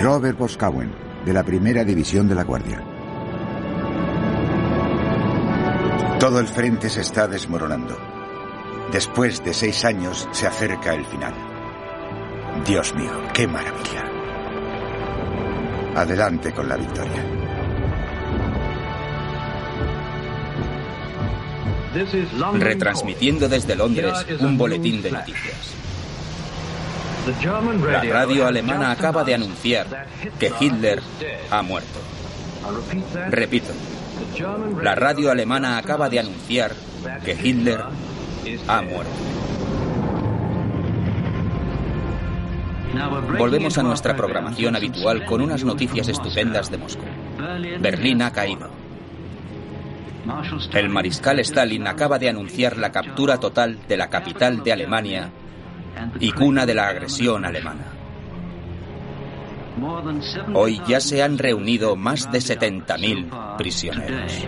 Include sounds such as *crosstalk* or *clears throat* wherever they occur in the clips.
Robert Boscawen, de la Primera División de la Guardia. Todo el frente se está desmoronando. Después de seis años se acerca el final. Dios mío, qué maravilla. Adelante con la victoria. Retransmitiendo desde Londres un boletín de noticias. La radio alemana acaba de anunciar que Hitler ha muerto. Repito, la radio alemana acaba de anunciar que Hitler ha muerto. Volvemos a nuestra programación habitual con unas noticias estupendas de Moscú. Berlín ha caído. El mariscal Stalin acaba de anunciar la captura total de la capital de Alemania y cuna de la agresión alemana. Hoy ya se han reunido más de 70.000 prisioneros.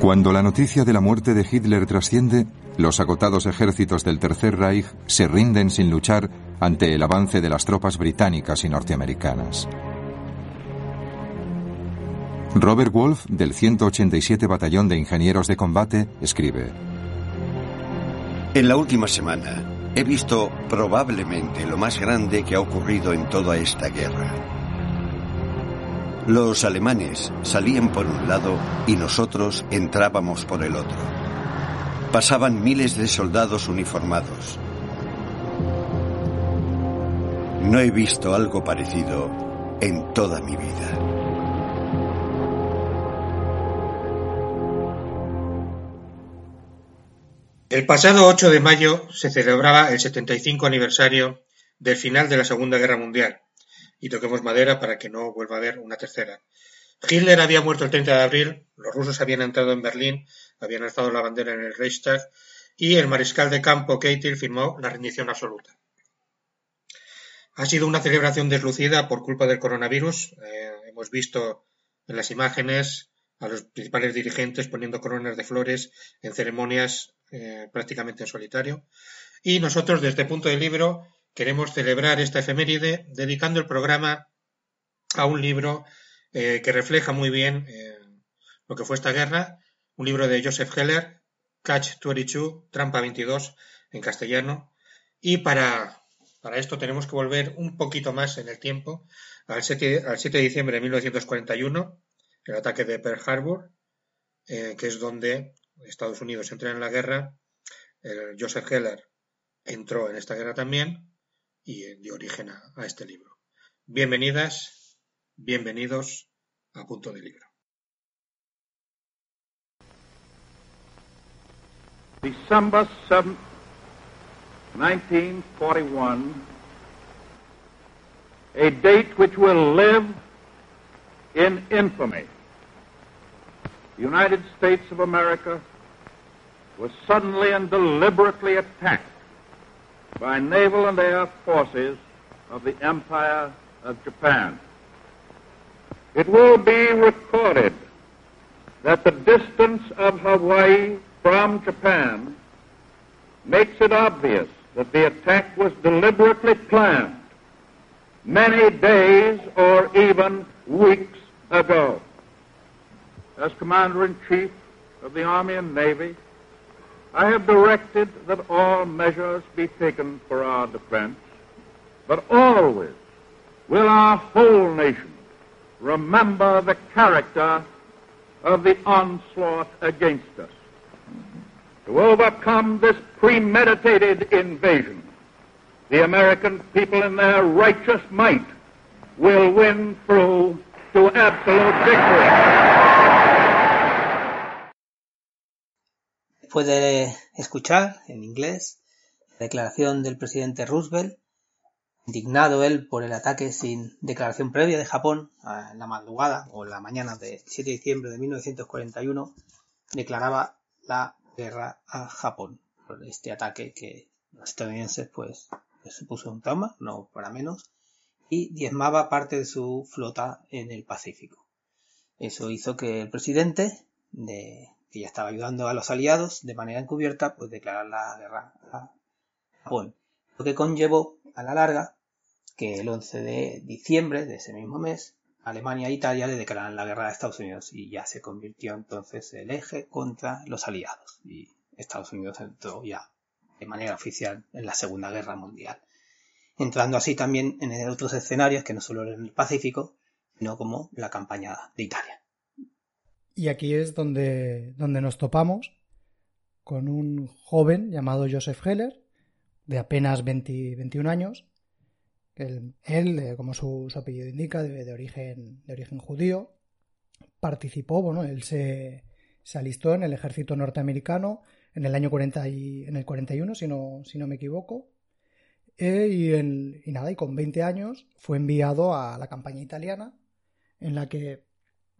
Cuando la noticia de la muerte de Hitler trasciende, los agotados ejércitos del Tercer Reich se rinden sin luchar ante el avance de las tropas británicas y norteamericanas. Robert Wolf, del 187 Batallón de Ingenieros de Combate, escribe, En la última semana he visto probablemente lo más grande que ha ocurrido en toda esta guerra. Los alemanes salían por un lado y nosotros entrábamos por el otro. Pasaban miles de soldados uniformados. No he visto algo parecido en toda mi vida. El pasado 8 de mayo se celebraba el 75 aniversario del final de la Segunda Guerra Mundial. Y toquemos madera para que no vuelva a haber una tercera. Hitler había muerto el 30 de abril, los rusos habían entrado en Berlín, habían alzado la bandera en el Reichstag y el mariscal de campo Keitel firmó la rendición absoluta. Ha sido una celebración deslucida por culpa del coronavirus. Eh, hemos visto en las imágenes a los principales dirigentes poniendo coronas de flores en ceremonias eh, prácticamente en solitario. Y nosotros, desde punto de libro, queremos celebrar esta efeméride dedicando el programa a un libro eh, que refleja muy bien eh, lo que fue esta guerra, un libro de Joseph Heller, Catch 22, Trampa 22 en castellano. Y para, para esto tenemos que volver un poquito más en el tiempo, al 7, al 7 de diciembre de 1941, el ataque de Pearl Harbor, que es donde Estados Unidos entra en la guerra. El Joseph Heller entró en esta guerra también y dio origen a, este libro. Bienvenidas, bienvenidos a Punto de Libro. December 7th, 1941, a date which will live in infamy. The United States of America was suddenly and deliberately attacked by naval and air forces of the Empire of Japan. It will be recorded that the distance of Hawaii from Japan makes it obvious that the attack was deliberately planned many days or even weeks ago. As Commander in Chief of the Army and Navy, I have directed that all measures be taken for our defense, but always will our whole nation remember the character of the onslaught against us. To overcome this premeditated invasion, the American people in their righteous might will win through to absolute victory. Puede escuchar en inglés la declaración del presidente Roosevelt, indignado él por el ataque sin declaración previa de Japón en la madrugada o en la mañana del 7 de diciembre de 1941, declaraba la guerra a Japón por este ataque que los estadounidenses pues supuso un trauma, no para menos, y diezmaba parte de su flota en el Pacífico. Eso hizo que el presidente, de, que ya estaba ayudando a los aliados de manera encubierta, pues declarar la guerra a Japón, lo que conllevó a la larga que el 11 de diciembre de ese mismo mes Alemania e Italia le declaran la guerra a Estados Unidos y ya se convirtió entonces el eje contra los aliados. Y Estados Unidos entró ya de manera oficial en la Segunda Guerra Mundial, entrando así también en otros escenarios que no solo en el Pacífico, sino como la campaña de Italia. Y aquí es donde, donde nos topamos con un joven llamado Joseph Heller, de apenas 21 años. Él, él como su, apellido indica, de, origen, de origen judío, participó, bueno, él se, se alistó en el ejército norteamericano en el año 40 y, en el 41, si no, si no me equivoco. E, y, en, y nada, y con 20 años fue enviado a la campaña italiana, en la que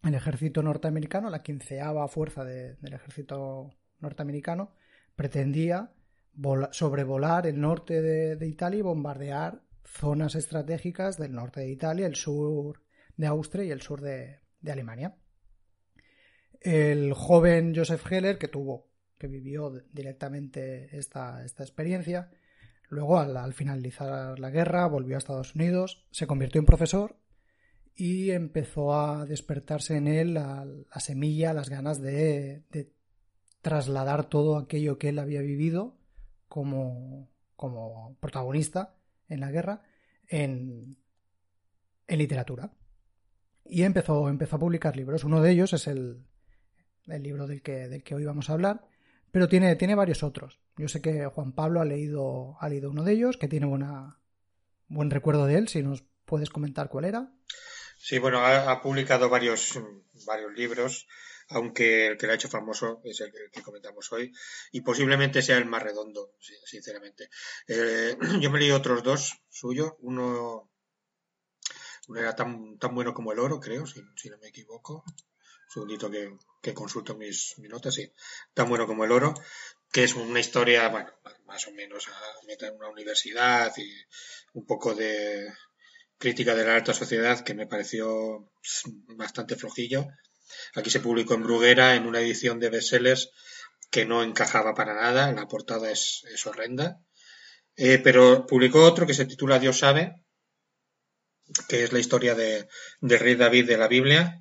el ejército norteamericano, la quinceava fuerza del ejército norteamericano, pretendía sobrevolar el norte de, Italia y bombardear zonas estratégicas del norte de Italia, el sur de Austria y el sur de, Alemania. El joven Joseph Heller, que tuvo, que vivió directamente esta, esta experiencia, luego al, finalizar la guerra volvió a Estados Unidos, se convirtió en profesor y empezó a despertarse en él la, semilla, las ganas de, trasladar todo aquello que él había vivido como, como protagonista en la guerra en, en literatura. Y empezó, empezó a publicar libros. Uno de ellos es el, el libro del que, del que hoy vamos a hablar, pero tiene, tiene varios otros. Yo sé que Juan Pablo ha leído, ha leído uno de ellos, que tiene buena, buen recuerdo de él, si nos puedes comentar cuál era. Sí, bueno, ha, publicado varios, varios libros, aunque el que lo ha hecho famoso es el que, comentamos hoy, y posiblemente sea el más redondo, sinceramente. Eh, *clears throat* yo me leí otros dos suyos, uno, uno era tan, tan bueno como el oro, creo, si, no me equivoco. Un segundito que, que consulto mis, mis, notas, sí. Tan bueno como el oro, que es una historia, bueno, más o menos a en una universidad y un poco de crítica de la alta sociedad que me pareció pues, bastante flojillo. Aquí se publicó en Bruguera en una edición de bestsellers que no encajaba para nada, la portada es, horrenda. Eh, pero publicó otro que se titula Dios sabe, que es la historia de, rey David de la Biblia.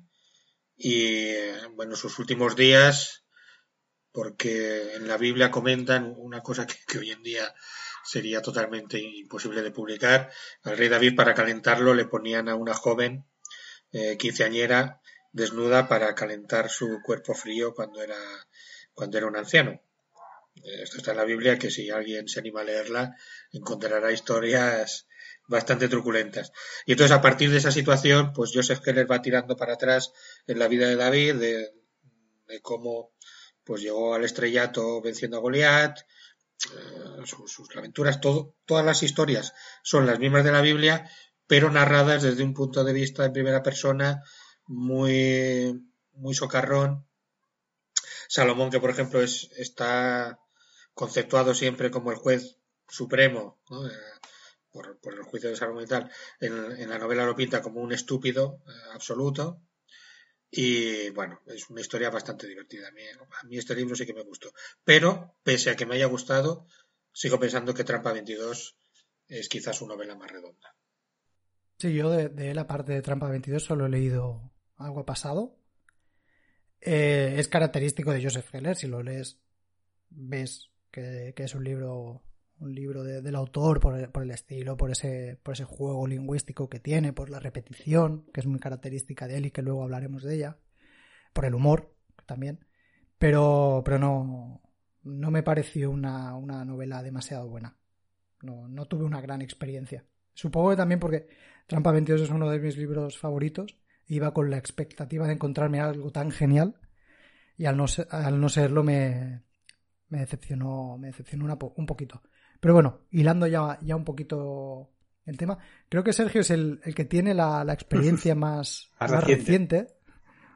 Y bueno, sus últimos días, porque en la Biblia comentan una cosa que hoy en día sería totalmente imposible de publicar. Al rey David para calentarlo le ponían a una joven eh, quinceañera desnuda para calentar su cuerpo frío cuando era, cuando era un anciano. Eh, esto está en la Biblia que si alguien se anima a leerla encontrará historias bastante truculentas. Y entonces a partir de esa situación, pues Joseph Keller va tirando para atrás en la vida de David, de, de cómo pues llegó al estrellato venciendo a Goliat, eh, sus, aventuras, todo, todas las historias son las mismas de la Biblia, pero narradas desde un punto de vista en primera persona muy, muy socarrón. Salomón, que por ejemplo es, está conceptuado siempre como el juez supremo, eh, por, el juicio de Salomón y tal, en, la novela lo pinta como un estúpido eh, absoluto. Y bueno, es una historia bastante divertida. A mí, este libro sí que me gustó. Pero, pese a que me haya gustado, sigo pensando que Trampa 22 es quizás su novela más redonda. Sí, yo de, la parte de Trampa 22 solo he leído algo pasado. Eh, es característico de Joseph Heller. Si lo lees, ves que es un libro un libro del autor por el, por el, estilo, por ese, por ese juego lingüístico que tiene, por la repetición, que es muy característica de él y que luego hablaremos de ella, por el humor también, pero, pero no, no me pareció una, una novela demasiado buena. No, no tuve una gran experiencia. Supongo que también porque Trampa 22 es uno de mis libros favoritos. Iba con la expectativa de encontrarme algo tan genial y al no, al no serlo me, me decepcionó, me decepcionó un poquito. Pero bueno, hilando ya, ya un poquito el tema, creo que Sergio es el, que tiene la, experiencia *laughs* más, reciente.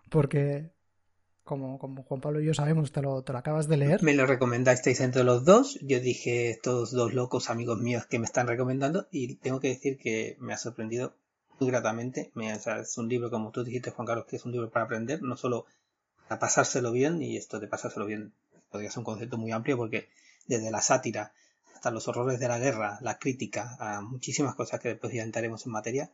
porque como, como Juan Pablo y yo sabemos, te lo, te lo acabas de leer. Me lo recomendasteis entre los dos. Yo dije, estos dos locos amigos míos que me están recomendando, y tengo que decir que me ha sorprendido muy gratamente. Me, es un libro, como tú dijiste, Juan Carlos, que es un libro para aprender, no solo para pasárselo bien, y esto de pasárselo bien podría ser un concepto muy amplio, porque desde la sátira hasta los horrores de la guerra, la crítica a muchísimas cosas que después ya entraremos en materia.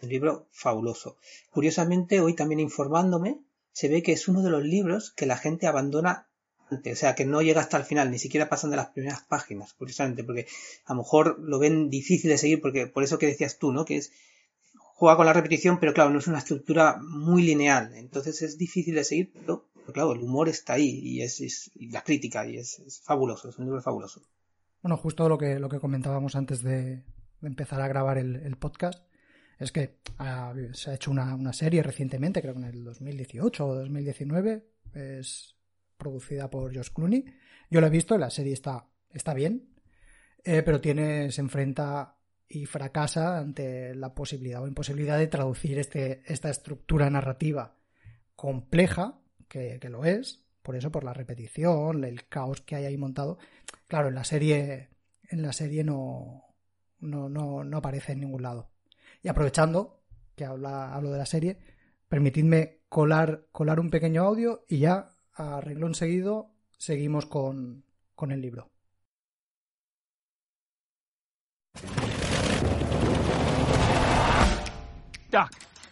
Un libro fabuloso. Curiosamente, hoy también informándome, se ve que es uno de los libros que la gente abandona antes, o sea, que no llega hasta el final, ni siquiera pasan de las primeras páginas, curiosamente, porque a lo mejor lo ven difícil de seguir, porque por eso que decías tú, ¿no? Que es juega con la repetición, pero claro, no es una estructura muy lineal, entonces es difícil de seguir, pero, claro, el humor está ahí y es, la crítica y es, fabuloso, es un libro fabuloso. Bueno, justo lo que, lo que comentábamos antes de, empezar a grabar el, podcast, es que se ha hecho una, serie recientemente, creo que en el 2018 o 2019, es producida por Josh Clooney. Yo la he visto, la serie está, está bien, eh, pero tiene, se enfrenta y fracasa ante la posibilidad o imposibilidad de traducir este, esta estructura narrativa compleja, que, lo es, por eso, por la repetición, el caos que hay ahí montado. Claro, en la serie, en la serie no, no, no, no aparece en ningún lado. Y aprovechando que hablo de la serie, permitidme colar, colar un pequeño audio y ya a renglón seguido seguimos con, con el libro. Doc,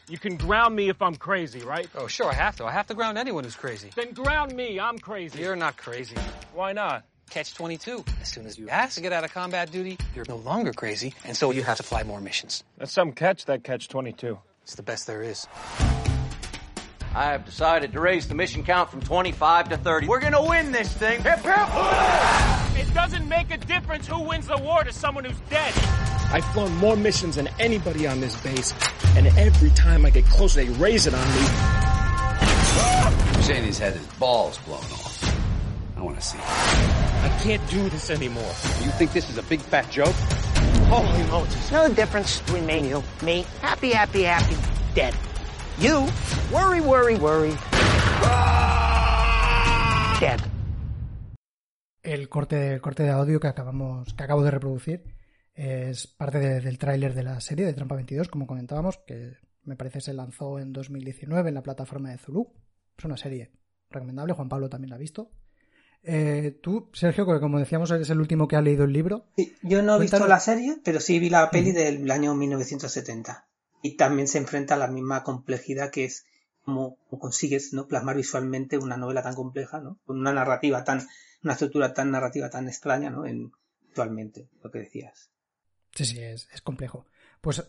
you can ground me if I'm crazy, right? Oh, sure, I have to. I have to ground anyone who's crazy. Then ground me. I'm crazy. You're not crazy. Why not? Catch 22. As soon as you ask to get out of combat duty, you're no longer crazy, and so you have to fly more missions. That's some catch, that catch 22. It's the best there is. I have decided to raise the mission count from 25 to 30. We're gonna win this thing. Hip, hip. It doesn't make a difference who wins the war to someone who's dead. I've flown more missions than anybody on this base, and every time I get close, they raise it on me. Husseini's had his balls blown off. I want to see. I can't do this anymore. You think this is a big fat joke? Holy Moses. No difference between me and you. Me, happy, happy, happy, dead. You, worry, worry, worry. Dead. El corte, el corte de audio que acabamos, que acabo de reproducir Es parte del tráiler de la serie de Trampa 22, como comentábamos, que me parece se lanzó en 2019 en la plataforma de Zulu. Es una serie recomendable, Juan Pablo también la ha visto. Eh, tú, Sergio, que como decíamos, eres el último que ha leído el libro. yo no he visto la serie, pero sí vi la peli del año 1970. Y también se enfrenta a la misma complejidad que es cómo, consigues ¿no? plasmar visualmente una novela tan compleja, ¿no? con una narrativa tan, una estructura tan narrativa tan extraña, ¿no? En, actualmente, lo que decías. Sí, sí, es, complejo. Pues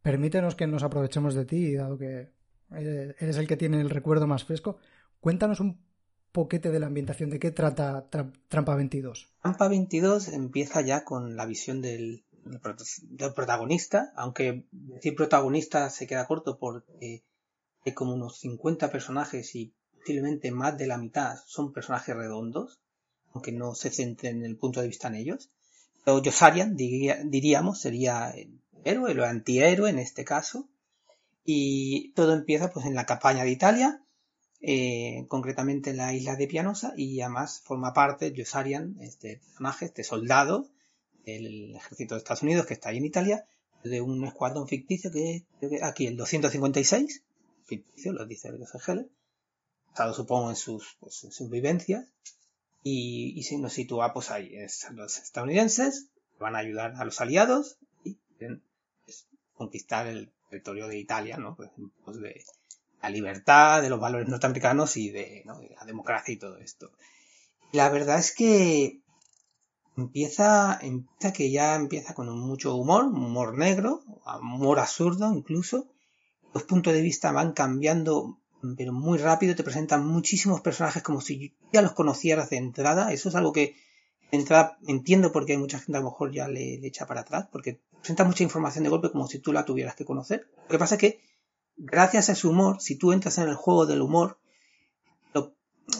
permítenos que nos aprovechemos de ti, dado que eres el que tiene el recuerdo más fresco. Cuéntanos un poquete de la ambientación, de qué trata Trampa 22. Trampa 22 empieza ya con la visión del, protagonista, aunque decir protagonista se queda corto porque hay como unos 50 personajes y posiblemente más de la mitad son personajes redondos, aunque no se centren en el punto de vista en ellos. Yosarian, diríamos, sería el héroe, el antihéroe en este caso. Y todo empieza pues en la campaña de Italia, eh, concretamente en la isla de Pianosa, y además forma parte Yosarian, este personaje, este soldado del ejército de Estados Unidos que está ahí en Italia, de un escuadrón ficticio que es aquí el 256, ficticio, lo dice el Heller, basado supongo en sus, pues, en sus vivencias, y, y nos sitúa pues ahí. Los estadounidenses van a ayudar a los aliados y pues, conquistar el territorio de Italia, ¿no? Pues, pues, de la libertad, de los valores norteamericanos y de, la democracia y todo esto. la verdad es que empieza, empieza que ya empieza con mucho humor, humor negro, humor absurdo incluso. Los puntos de vista van cambiando pero muy rápido, te presentan muchísimos personajes como si ya los conocieras de entrada. Eso es algo que de entrada entiendo porque hay mucha gente a lo mejor ya le, echa para atrás, porque presenta mucha información de golpe como si tú la tuvieras que conocer. Lo que pasa es que, gracias a ese humor, si tú entras en el juego del humor,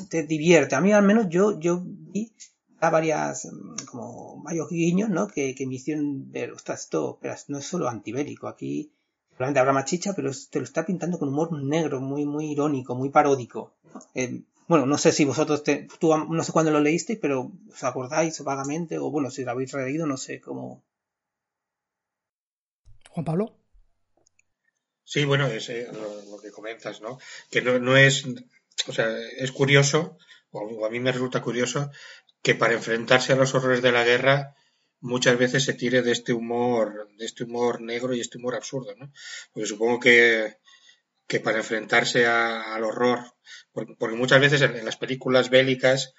te divierte. A mí al menos yo, yo vi varias, como varios guiños, ¿no? Que, que me hicieron ver, ostras, esto pero no es solo antibélico, aquí Probablemente habrá machicha, pero te lo está pintando con humor negro, muy, muy irónico, muy paródico. Eh, bueno, no sé si vosotros, te, tú, no sé cuándo lo leísteis, pero os acordáis vagamente, o bueno, si lo habéis releído, no sé cómo. Juan Pablo. Sí, bueno, es eh, lo, que comentas, ¿no? Que no, no, es, o sea, es curioso, o a mí me resulta curioso, que para enfrentarse a los horrores de la guerra muchas veces se tire de este humor, de este humor negro y este humor absurdo, ¿no? Porque supongo que, que para enfrentarse al horror, porque, muchas veces en, las películas bélicas,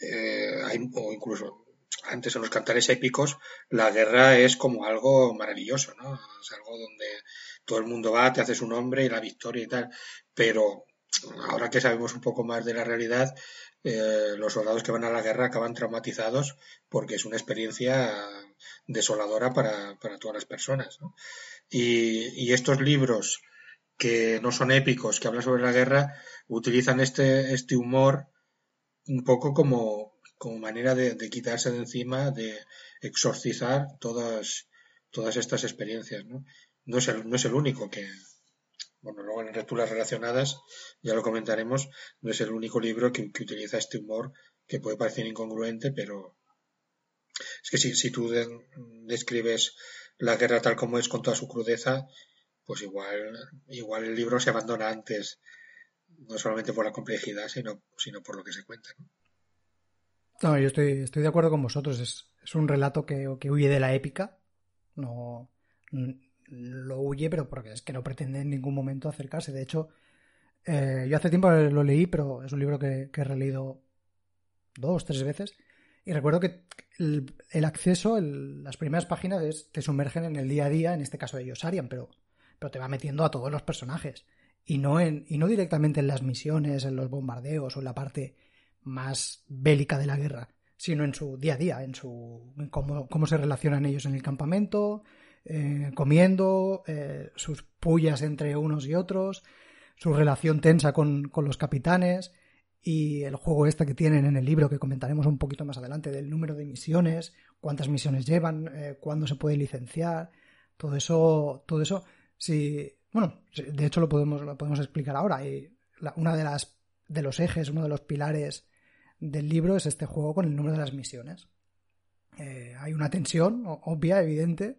eh, hay, o incluso antes en los cantares épicos, la guerra es como algo maravilloso, ¿no? Es algo donde todo el mundo va, te hace su nombre y la victoria y tal, pero ahora que sabemos un poco más de la realidad, eh, los soldados que van a la guerra acaban traumatizados porque es una experiencia desoladora para, todas las personas. Y, estos libros que no son épicos, que hablan sobre la guerra, utilizan este, este humor un poco como, como manera de, quitarse de encima, de exorcizar todas, todas estas experiencias. ¿no? No, es el, no es el único que, bueno, luego en lecturas relacionadas, ya lo comentaremos, no es el único libro que, utiliza este humor que puede parecer incongruente, pero es que si, si tú describes la guerra tal como es con toda su crudeza, pues igual, igual el libro se abandona antes, no solamente por la complejidad, sino, sino por lo que se cuenta. ¿no? yo estoy, estoy de acuerdo con vosotros. Es, es un relato que, que huye de la épica. No, lo huye, pero porque es que no pretende en ningún momento acercarse. De hecho, eh, yo hace tiempo lo leí, pero es un libro que, he releído dos, tres veces. Y recuerdo que el, acceso, las primeras páginas te sumergen en el día a día, en este caso de Yosarian, pero, pero te va metiendo a todos los personajes. Y no, en, y no directamente en las misiones, en los bombardeos o en la parte más bélica de la guerra, sino en su día a día, en su cómo, cómo se relacionan ellos en el campamento, eh, comiendo, eh, sus pullas entre unos y otros, su relación tensa con, los capitanes y el juego este que tienen en el libro que comentaremos un poquito más adelante del número de misiones, cuántas misiones llevan, eh, cuándo se puede licenciar, todo eso, todo eso, si, bueno, de hecho lo podemos, lo podemos explicar ahora. Y una de las de los ejes, uno de los pilares del libro es este juego con el número de las misiones. hay una tensión obvia, evidente,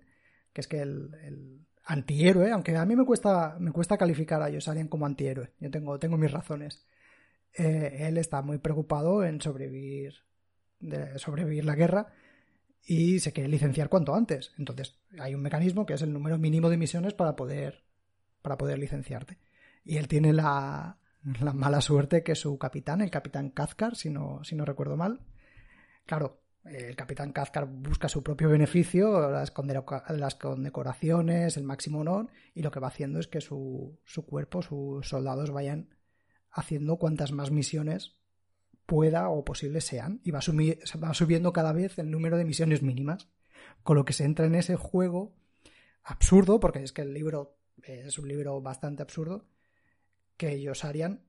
que es que el, antihéroe, aunque a mí me cuesta, me cuesta calificar a Yosarian como antihéroe, yo tengo, tengo mis razones. Eh, él está muy preocupado en sobrevivir, sobrevivir la guerra y se quiere licenciar cuanto antes. Entonces hay un mecanismo que es el número mínimo de misiones para poder, para poder licenciarte. Y él tiene la, la mala suerte que su capitán, el capitán Kazkar, si no, si no recuerdo mal, claro, el capitán Kazkar busca su propio beneficio, las, condecoraciones, el máximo honor, y lo que va haciendo es que su, cuerpo, sus soldados vayan haciendo cuantas más misiones pueda o posible sean, y va, va subiendo cada vez el número de misiones mínimas, con lo que se entra en ese juego absurdo, porque es que el libro es un libro bastante absurdo, que ellos harían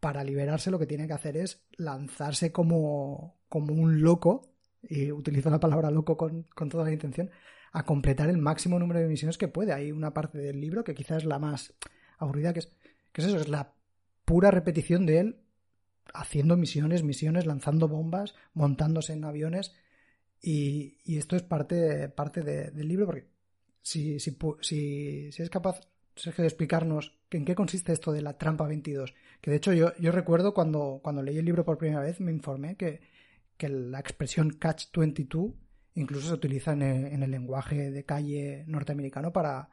para liberarse lo que tiene que hacer es lanzarse como, como un loco, y utilizo la palabra loco con, toda la intención, a completar el máximo número de misiones que puede. Hay una parte del libro que quizás es la más aburrida, que es, que es eso, es la pura repetición de él haciendo misiones, misiones, lanzando bombas, montándose en aviones. Y, y esto es parte, parte del libro, porque si, si, si, si es capaz Sergio de explicarnos en qué consiste esto de la trampa 22. Que de hecho yo, yo recuerdo cuando, cuando leí el libro por primera vez, me informé que, que la expresión catch 22 incluso se utiliza en el, lenguaje de calle norteamericano para,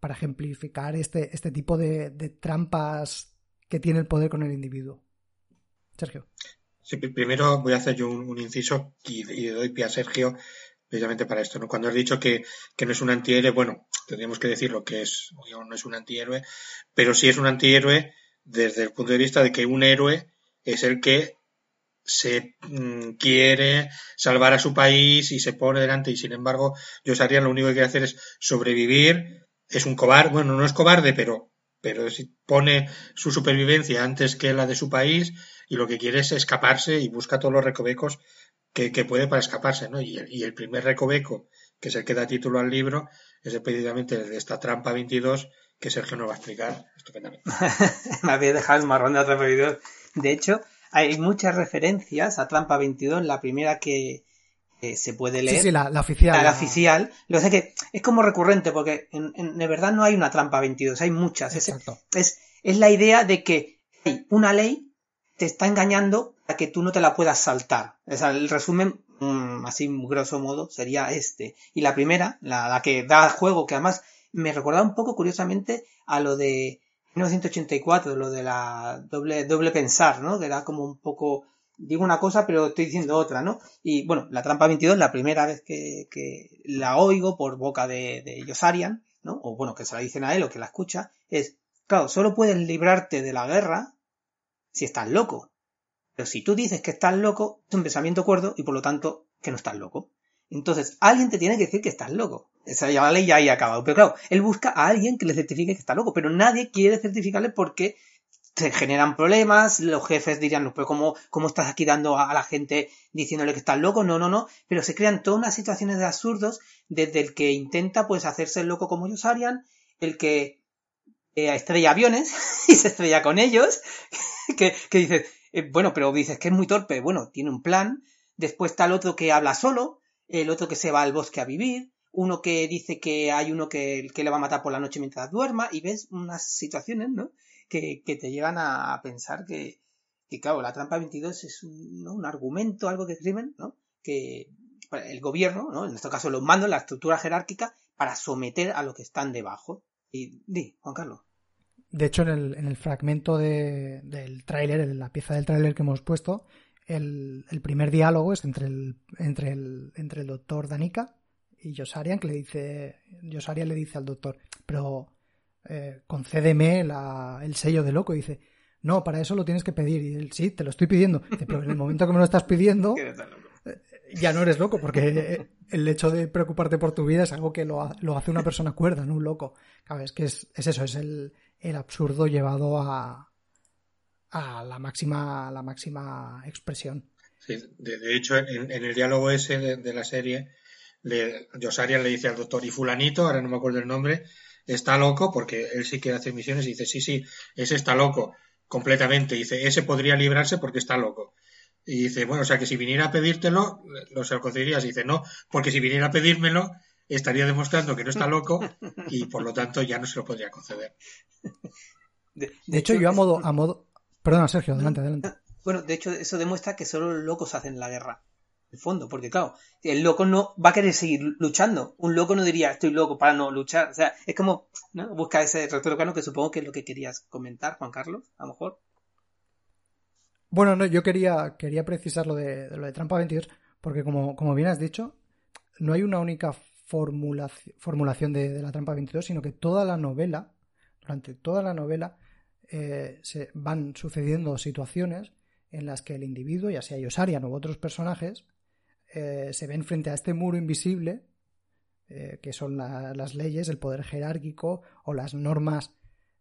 para ejemplificar este, este tipo de, trampas que tiene el poder con el individuo. Sergio. Sí, primero voy a hacer yo un, inciso y, y, doy pie a Sergio precisamente para esto. ¿no? Cuando has dicho que, que no es un antihéroe, bueno, tendríamos que decir lo que es, no es un antihéroe, pero sí es un antihéroe desde el punto de vista de que un héroe es el que se mm, quiere salvar a su país y se pone delante y sin embargo Josarian lo único que quiere hacer es sobrevivir es un cobarde bueno no es cobarde pero pero pone su supervivencia antes que la de su país y lo que quiere es escaparse y busca todos los recovecos que, puede para escaparse ¿no? y, y, el primer recoveco que es el que da título al libro es precisamente el de esta trampa 22 que Sergio nos va a explicar estupendamente *laughs* me había dejado el marrón de otro de hecho hay muchas referencias a Trampa 22, la primera que se puede leer. Sí, sí, la, oficial. La, oficial. Lo que que es como recurrente, porque en, de verdad no hay una Trampa 22, hay muchas. Es, es, es la idea de que hay una ley te está engañando a que tú no te la puedas saltar. O el resumen mm, así grosso modo, sería este. Y la primera, la, la que da juego, que además me recordaba un poco curiosamente a lo de 1984, lo de la doble, doble pensar, ¿no? Que era como un poco, digo una cosa pero estoy diciendo otra, ¿no? Y bueno, la trampa 22, la primera vez que, que la oigo por boca de, de Yosarian, ¿no? O bueno, que se la dicen a él o que la escucha, es, claro, solo puedes librarte de la guerra si estás loco. Pero si tú dices que estás loco, es un pensamiento cuerdo y por lo tanto que no estás loco. Entonces, alguien te tiene que decir que estás loco. Esa ya la ley ya ha acabado. Pero claro, él busca a alguien que le certifique que está loco, pero nadie quiere certificarle porque se generan problemas, los jefes dirían, no, pero ¿cómo, cómo estás aquí dando a la gente diciéndole que estás loco? No, no, no. Pero se crean todas unas situaciones de absurdos desde el que intenta pues hacerse loco como ellos harían, el que eh, estrella aviones *laughs* y se estrella con ellos, *laughs* que, que dices, eh, bueno, pero dices que es muy torpe, bueno, tiene un plan, después está el otro que habla solo, el otro que se va al bosque a vivir, uno que dice que hay uno que, que le va a matar por la noche mientras duerma, y ves unas situaciones, ¿no? Que, que te llevan a pensar que, que, claro, la trampa 22 es un, ¿no? un argumento, algo que escriben, ¿no? Que el gobierno, ¿no? En este caso los mandos, la estructura jerárquica, para someter a los que están debajo. Y di, Juan Carlos. De hecho, en el, en el fragmento de, del tráiler, en la pieza del tráiler que hemos puesto, el, el, primer diálogo es entre el, entre el, entre el doctor Danica y Josarian, que le dice, Josarian le dice al doctor, pero eh, concédeme la, el sello de loco. Y dice, no, para eso lo tienes que pedir. Y él, sí, te lo estoy pidiendo. Dice, pero en el momento que me lo estás pidiendo, *laughs* ya no eres loco, porque el hecho de preocuparte por tu vida es algo que lo, lo hace una persona cuerda, no un loco. Claro, es que es, es eso, es el, el absurdo llevado a, a la máxima, la máxima expresión. Sí, de, hecho, en, el diálogo ese de, la serie, le, Josarian le dice al doctor, y fulanito, ahora no me acuerdo el nombre, está loco, porque él sí quiere hacer misiones, y dice, sí, sí, ese está loco, completamente. dice, ese podría librarse porque está loco. Y dice, bueno, o sea que si viniera a pedírtelo, lo se lo concederías. Y dice, no, porque si viniera a pedírmelo, estaría demostrando que no está loco y por lo tanto ya no se lo podría conceder. De, de hecho, yo a modo, a modo. Perdona, Sergio, adelante, adelante. Bueno, de hecho, eso demuestra que solo los locos hacen la guerra. En el fondo, porque claro, el loco no va a querer seguir luchando. Un loco no diría, estoy loco para no luchar. O sea, es como, ¿no? Busca ese retrocano que supongo que es lo que querías comentar, Juan Carlos, a lo mejor. Bueno, no, yo quería, quería precisar lo de, lo de Trampa 22, porque como, como bien has dicho, no hay una única formulación, formulación de, la Trampa 22, sino que toda la novela, durante toda la novela, eh, se van sucediendo situaciones en las que el individuo, ya sea Yosarian u otros personajes, eh, se ven frente a este muro invisible, eh, que son la, las leyes, el poder jerárquico o las normas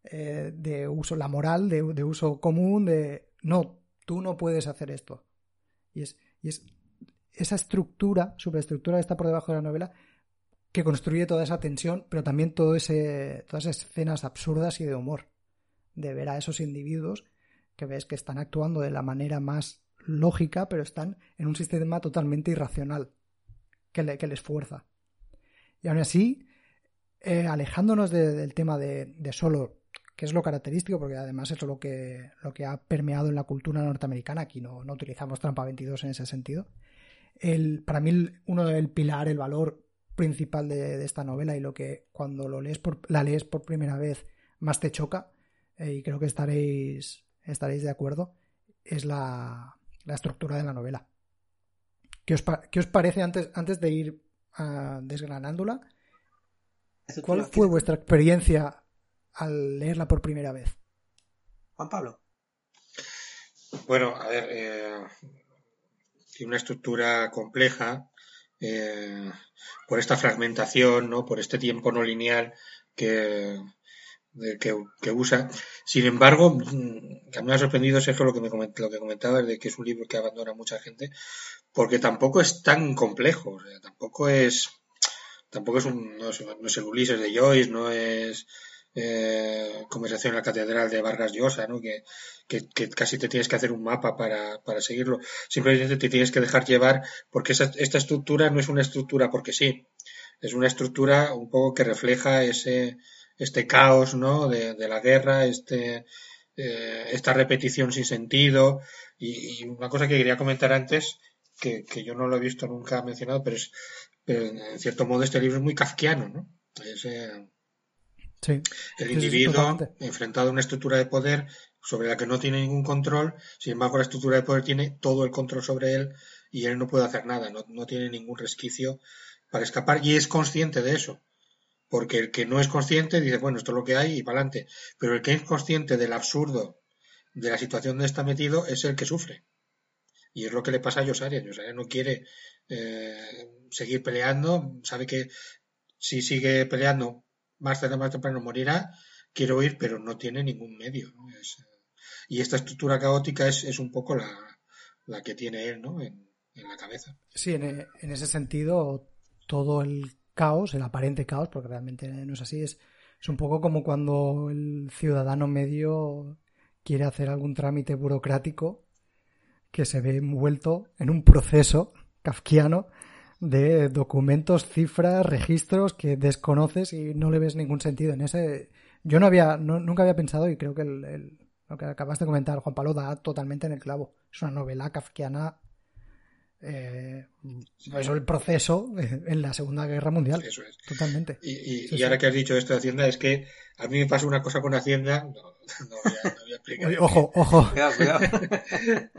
de uso, la moral de, de uso común, de no, tú no puedes hacer esto. Y es, esa estructura, superestructura que está por debajo de la novela, que construye toda esa tensión, pero también todo ese, todas esas escenas absurdas y de humor. De ver a esos individuos que ves que están actuando de la manera más lógica, pero están en un sistema totalmente irracional que, que les fuerza. Y aún así, eh, alejándonos de, del tema de, de solo que es lo característico, porque además es lo que, lo que ha permeado en la cultura norteamericana. Aquí no, no utilizamos trampa 22 en ese sentido. El, para mí, uno del pilar, el valor principal de, de, esta novela y lo que cuando lo lees por, la lees por primera vez más te choca, eh, y creo que estaréis, estaréis de acuerdo, es la, la estructura de la novela. ¿Qué os, ¿Qué os, parece antes, antes de ir uh, desgranándola? ¿Cuál fue vuestra experiencia al leerla por primera vez? Juan Pablo. Bueno, a ver, eh, tiene una estructura compleja eh, por esta fragmentación, ¿no? por este tiempo no lineal que, que, que, usa. Sin embargo, que a mí me ha sorprendido Sergio lo que, me coment, lo que comentaba de que es un libro que abandona mucha gente, porque tampoco es tan complejo, o sea, tampoco es tampoco es un no es, no es el Ulises de Joyce, no es eh, conversación en la catedral de Vargas Llosa, ¿no? Que, casi te tienes que hacer un mapa para, para seguirlo. Simplemente te tienes que dejar llevar porque esta estructura no es una estructura porque sí, es una estructura un poco que refleja ese este caos, ¿no? De, la guerra, este eh, esta repetición sin sentido y, una cosa que quería comentar antes que, yo no lo he visto nunca mencionado, pero es en cierto modo este libro es muy kafkiano, ¿no? Eh, Sí. el individuo enfrentado a una estructura de poder sobre la que no tiene ningún control, sin embargo la estructura de poder tiene todo el control sobre él y él no puede hacer nada, no, no tiene ningún resquicio para escapar y es consciente de eso. Porque el que no es consciente dice, bueno, esto es lo que hay y para adelante. Pero el que es consciente del absurdo de la situación donde está metido es el que sufre. Y es lo que le pasa a Yosaria. Yosaria no quiere eh, seguir peleando, sabe que si sigue peleando más tarde más temprano morirá, quiere huir, pero no tiene ningún medio. ¿no? Y esta estructura caótica es, es un poco la, la que tiene él ¿no? en, en la cabeza. Sí, en, en ese sentido, todo el caos, el aparente caos, porque realmente no es así, es, es un poco como cuando el ciudadano medio quiere hacer algún trámite burocrático que se ve envuelto en un proceso kafkiano de documentos, cifras, registros que desconoces y no le ves ningún sentido. En ese, yo no había, no- nunca había pensado y creo que el- el- lo que acabas de comentar, Juan Pablo, da totalmente en el clavo. Es una novela kafkiana eh, pues el proceso en la Segunda Guerra Mundial. Eso es. Totalmente. Y, y- Sí, y sí. ahora que has dicho esto de Hacienda, es que a mí me pasa una cosa con Hacienda, no, *laughs* no voy a, no voy a explicar. Ojo, ojo. Cuidado, cuidado. *laughs*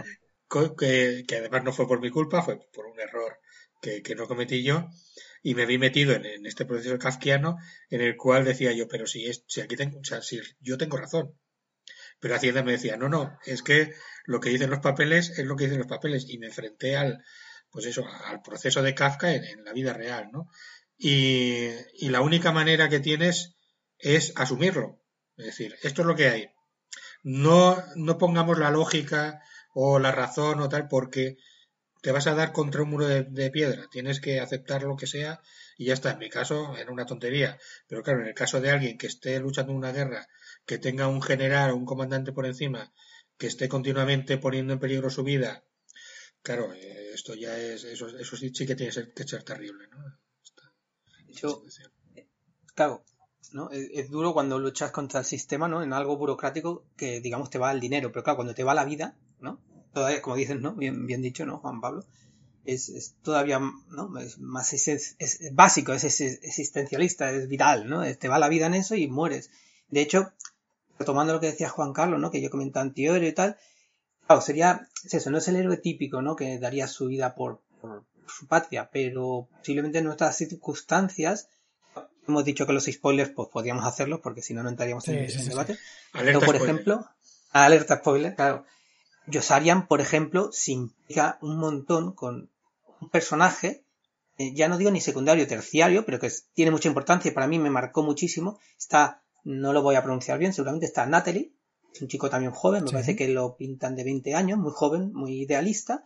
Co- que, que además no fue por mi culpa, fue por un error que, no cometí yo, y me vi metido en, este proceso kafkiano en el cual decía yo, pero si, es, si aquí tengo, si yo tengo razón. Pero Hacienda me decía, no, no, es que lo que dicen los papeles es lo que dicen los papeles, y me enfrenté al, pues eso, al proceso de Kafka en, en la vida real, ¿no? Y, y la única manera que tienes es asumirlo. Es decir, esto es lo que hay. No, no pongamos la lógica o la razón o tal, porque te vas a dar contra un muro de, de piedra. Tienes que aceptar lo que sea y ya está. En mi caso era una tontería. Pero claro, en el caso de alguien que esté luchando en una guerra, que tenga un general o un comandante por encima, que esté continuamente poniendo en peligro su vida, claro, eh, esto ya es, eso, eso sí, sí que tiene que ser, terrible, ¿no? De hecho, claro, ¿no? Es, es duro cuando luchas contra el sistema, ¿no? En algo burocrático que, digamos, te va el dinero, pero claro, cuando te va la vida, ¿no? Todavía, como dices, ¿no? Bien, bien dicho, ¿no, Juan Pablo? Es, es todavía, ¿no? Es más es, es- es básico, es, es existencialista, es vital, ¿no? Te va la vida en eso y mueres. De hecho, retomando lo que decía Juan Carlos, ¿no? Que yo comenté anterior y tal, claro, sería, es eso, no es el héroe típico, ¿no? Que daría su vida por, por su patria, pero posiblemente en nuestras circunstancias, hemos dicho que los spoilers, pues podríamos hacerlos, porque si no, no entraríamos en, Sí, sí, en sí, debate. Pero, por spoiler. ejemplo, alerta spoiler, claro. Josarian, por ejemplo, se implica un montón con un personaje, eh, ya no digo ni secundario, terciario, pero que es- tiene mucha importancia y para mí me marcó muchísimo. Está, no lo voy a pronunciar bien, seguramente está Natalie, es un chico también joven, me Sí. parece que lo pintan de 20 años, muy joven, muy idealista,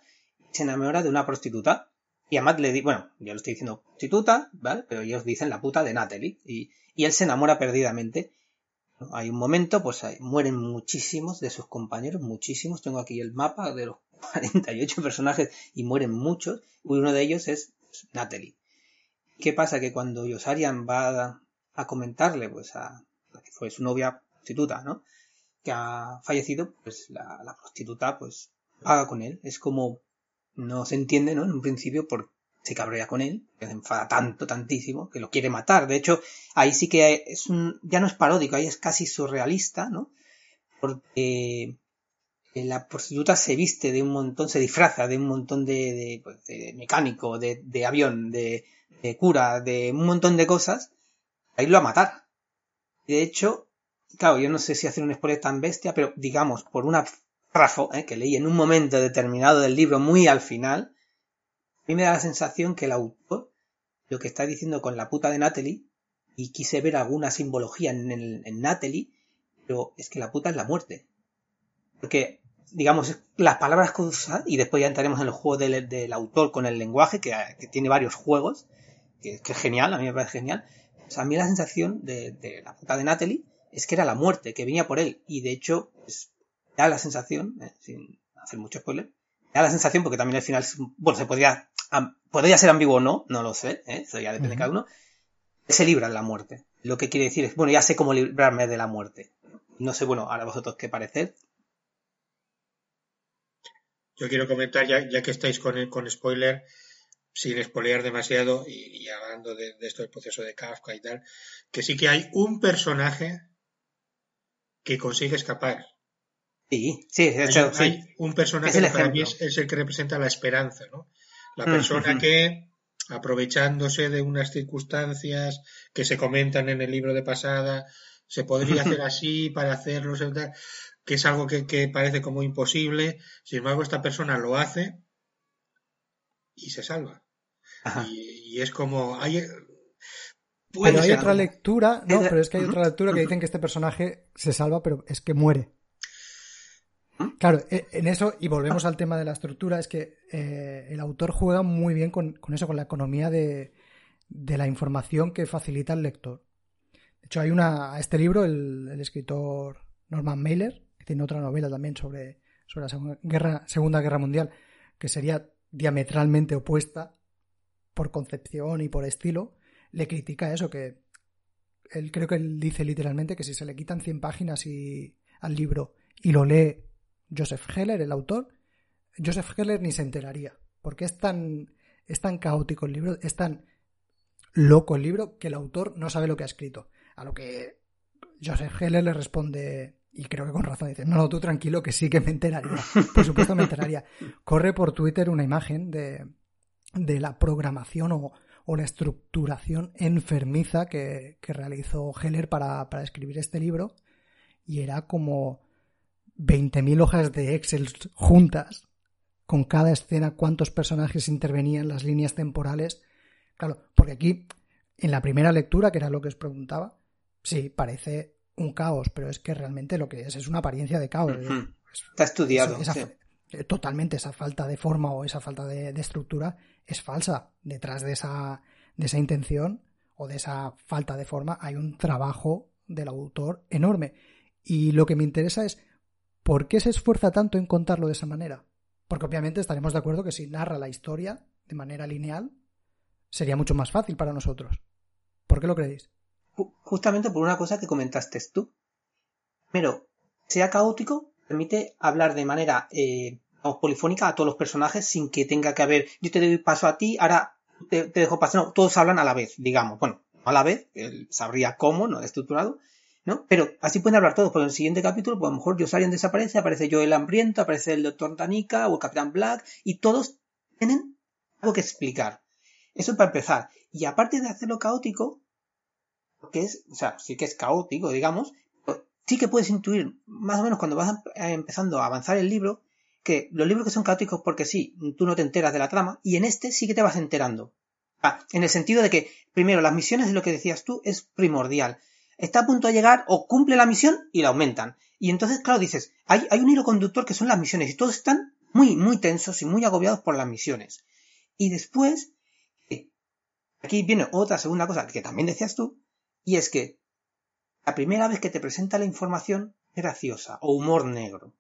se enamora de una prostituta. Y además le di, bueno, ya lo estoy diciendo prostituta, ¿vale? Pero ellos dicen la puta de Natalie. Y, y él se enamora perdidamente. Hay un momento, pues hay- mueren muchísimos de sus compañeros, muchísimos. Tengo aquí el mapa de los *laughs* 48 personajes y mueren muchos. Uno de ellos es Natalie. ¿Qué pasa? Que cuando Yosarian va a, a comentarle, pues a que fue su novia prostituta, ¿no? Que ha fallecido, pues la, la prostituta, pues paga con él. Es como, no se entiende, ¿no? En un principio, por se cabrea con él, que se enfada tanto, tantísimo, que lo quiere matar. De hecho, ahí sí que es un, ya no es paródico, ahí es casi surrealista, ¿no? Porque eh, la prostituta se viste de un montón, se disfraza de un montón de, de, pues, mecánico, de, avión, de, cura, de un montón de cosas, a irlo a matar. De hecho, claro, yo no sé si hacer un spoiler tan bestia, pero digamos, por una párrafo eh, que leí en un momento determinado del libro, muy al final, mí me da la sensación que el autor lo que está diciendo con la puta de Natalie, y quise ver alguna simbología en, el- Natalie, pero es que la puta es la muerte. Porque, digamos, las palabras que usa, y después ya entraremos en el juego del, del autor con el lenguaje, que, que tiene varios juegos, que, es genial, a mí me parece genial. Sea, a mí la sensación de, de la puta de Natalie es que era la muerte, que venía por él, y de hecho, pues, da la sensación, eh, sin hacer mucho spoiler, da la sensación, porque también al final, bueno, se podría, podría ser ambiguo o no, no lo sé, ¿eh? eso ya depende de cada uno, se libra de la muerte. Lo que quiere decir es, bueno, ya sé cómo librarme de la muerte. No sé, bueno, ahora vosotros qué parecer. Yo quiero comentar, ya, ya que estáis con, con spoiler, sin spoilear demasiado y, hablando de, esto del proceso de Kafka y tal, que sí que hay un personaje que consigue escapar. Sí, sí, de hecho, hay, un personaje que para mí es, el que representa la esperanza, ¿no? La mm, persona que, aprovechándose de unas circunstancias que se comentan en el libro de pasada, se podría hacer *laughs* así para hacerlo, que es algo que, que parece como imposible, sin embargo esta persona lo hace y se salva. Y, es como. Hay, pero hay otra lectura, no, pero es que hay otra lectura que dicen que este personaje se salva, pero es que muere. Claro, e, en eso, y volvemos al tema de la estructura, es que eh, el autor juega muy bien con, eso, con la economía de, la información que facilita el lector. De hecho, hay una, este libro, el, escritor Norman Mailer, que tiene otra novela también sobre, sobre la Segunda Guerra, Segunda Guerra Mundial, que sería diametralmente opuesta por concepción y por estilo, le critica eso, que él creo que él dice literalmente que si se le quitan 100 páginas y, al libro y lo lee Joseph Heller, el autor, Joseph Heller ni se enteraría, porque es tan, es tan caótico el libro, es tan loco el libro que el autor no sabe lo que ha escrito. A lo que Joseph Heller le responde, y creo que con razón dice, no, no, tú tranquilo, que sí que me enteraría. *laughs* Por supuesto me enteraría. Corre por Twitter una imagen de, de la programación o, la estructuración enfermiza que, realizó Heller para, para, escribir este libro. Y era como 20.000 hojas de Excel juntas, con cada escena, cuántos personajes intervenían, las líneas temporales. Claro, porque aquí, en la primera lectura, que era lo que os preguntaba, sí, parece un caos, pero es que realmente lo que es es una apariencia de caos. Está estudiado. Totalmente esa falta de forma o esa falta de, estructura es falsa. Detrás de esa, de esa intención o de esa falta de forma hay un trabajo del autor enorme. Y lo que me interesa es por qué se esfuerza tanto en contarlo de esa manera. Porque obviamente estaremos de acuerdo que si narra la historia de manera lineal, sería mucho más fácil para nosotros. ¿Por qué lo creéis? justamente por una cosa que comentaste tú. Pero, sea caótico, permite hablar de manera eh, polifónica a todos los personajes sin que tenga que haber, yo te doy paso a ti, ahora te, dejo pasar, no, todos hablan a la vez, digamos, bueno, a la vez, él sabría cómo, no estructurado, ¿no? Pero así pueden hablar todos, porque en el siguiente capítulo, pues a lo mejor Josarian desaparece, aparece yo el hambriento, aparece el doctor Danica o el Capitán Black, y todos tienen algo que explicar. Eso para empezar. Y aparte de hacerlo caótico, que es, o sea, sí que es caótico, digamos, sí que puedes intuir, más o menos cuando vas empezando a avanzar el libro, que los libros que son caóticos porque sí, tú no te enteras de la trama, y en este sí que te vas enterando. Ah, en el sentido de que, primero, las misiones de lo que decías tú es primordial. Está a punto de llegar o cumple la misión y la aumentan. Y entonces, claro, dices, hay, hay un hilo conductor que son las misiones, y todos están muy, muy tensos y muy agobiados por las misiones. Y después, eh, aquí viene otra segunda cosa que también decías tú, y es que la primera vez que te presenta la información graciosa o humor negro.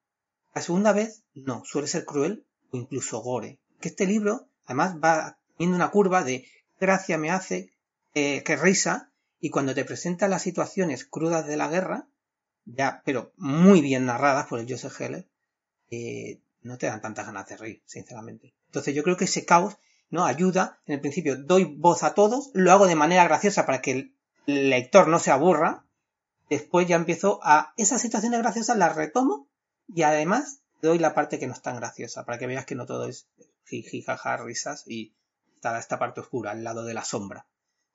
La segunda vez no, suele ser cruel o incluso gore. Que este libro además va teniendo una curva de gracia me hace, eh, que risa, y cuando te presenta las situaciones crudas de la guerra, ya, pero muy bien narradas por el Joseph Heller, eh, no te dan tantas ganas de reír, sinceramente. Entonces yo creo que ese caos no ayuda. En el principio doy voz a todos, lo hago de manera graciosa para que el lector no se aburra, después ya empiezo a esas situaciones graciosas las retomo y además doy la parte que no es tan graciosa para que veas que no todo es jiji, jaja, risas y está esta parte oscura al lado de la sombra.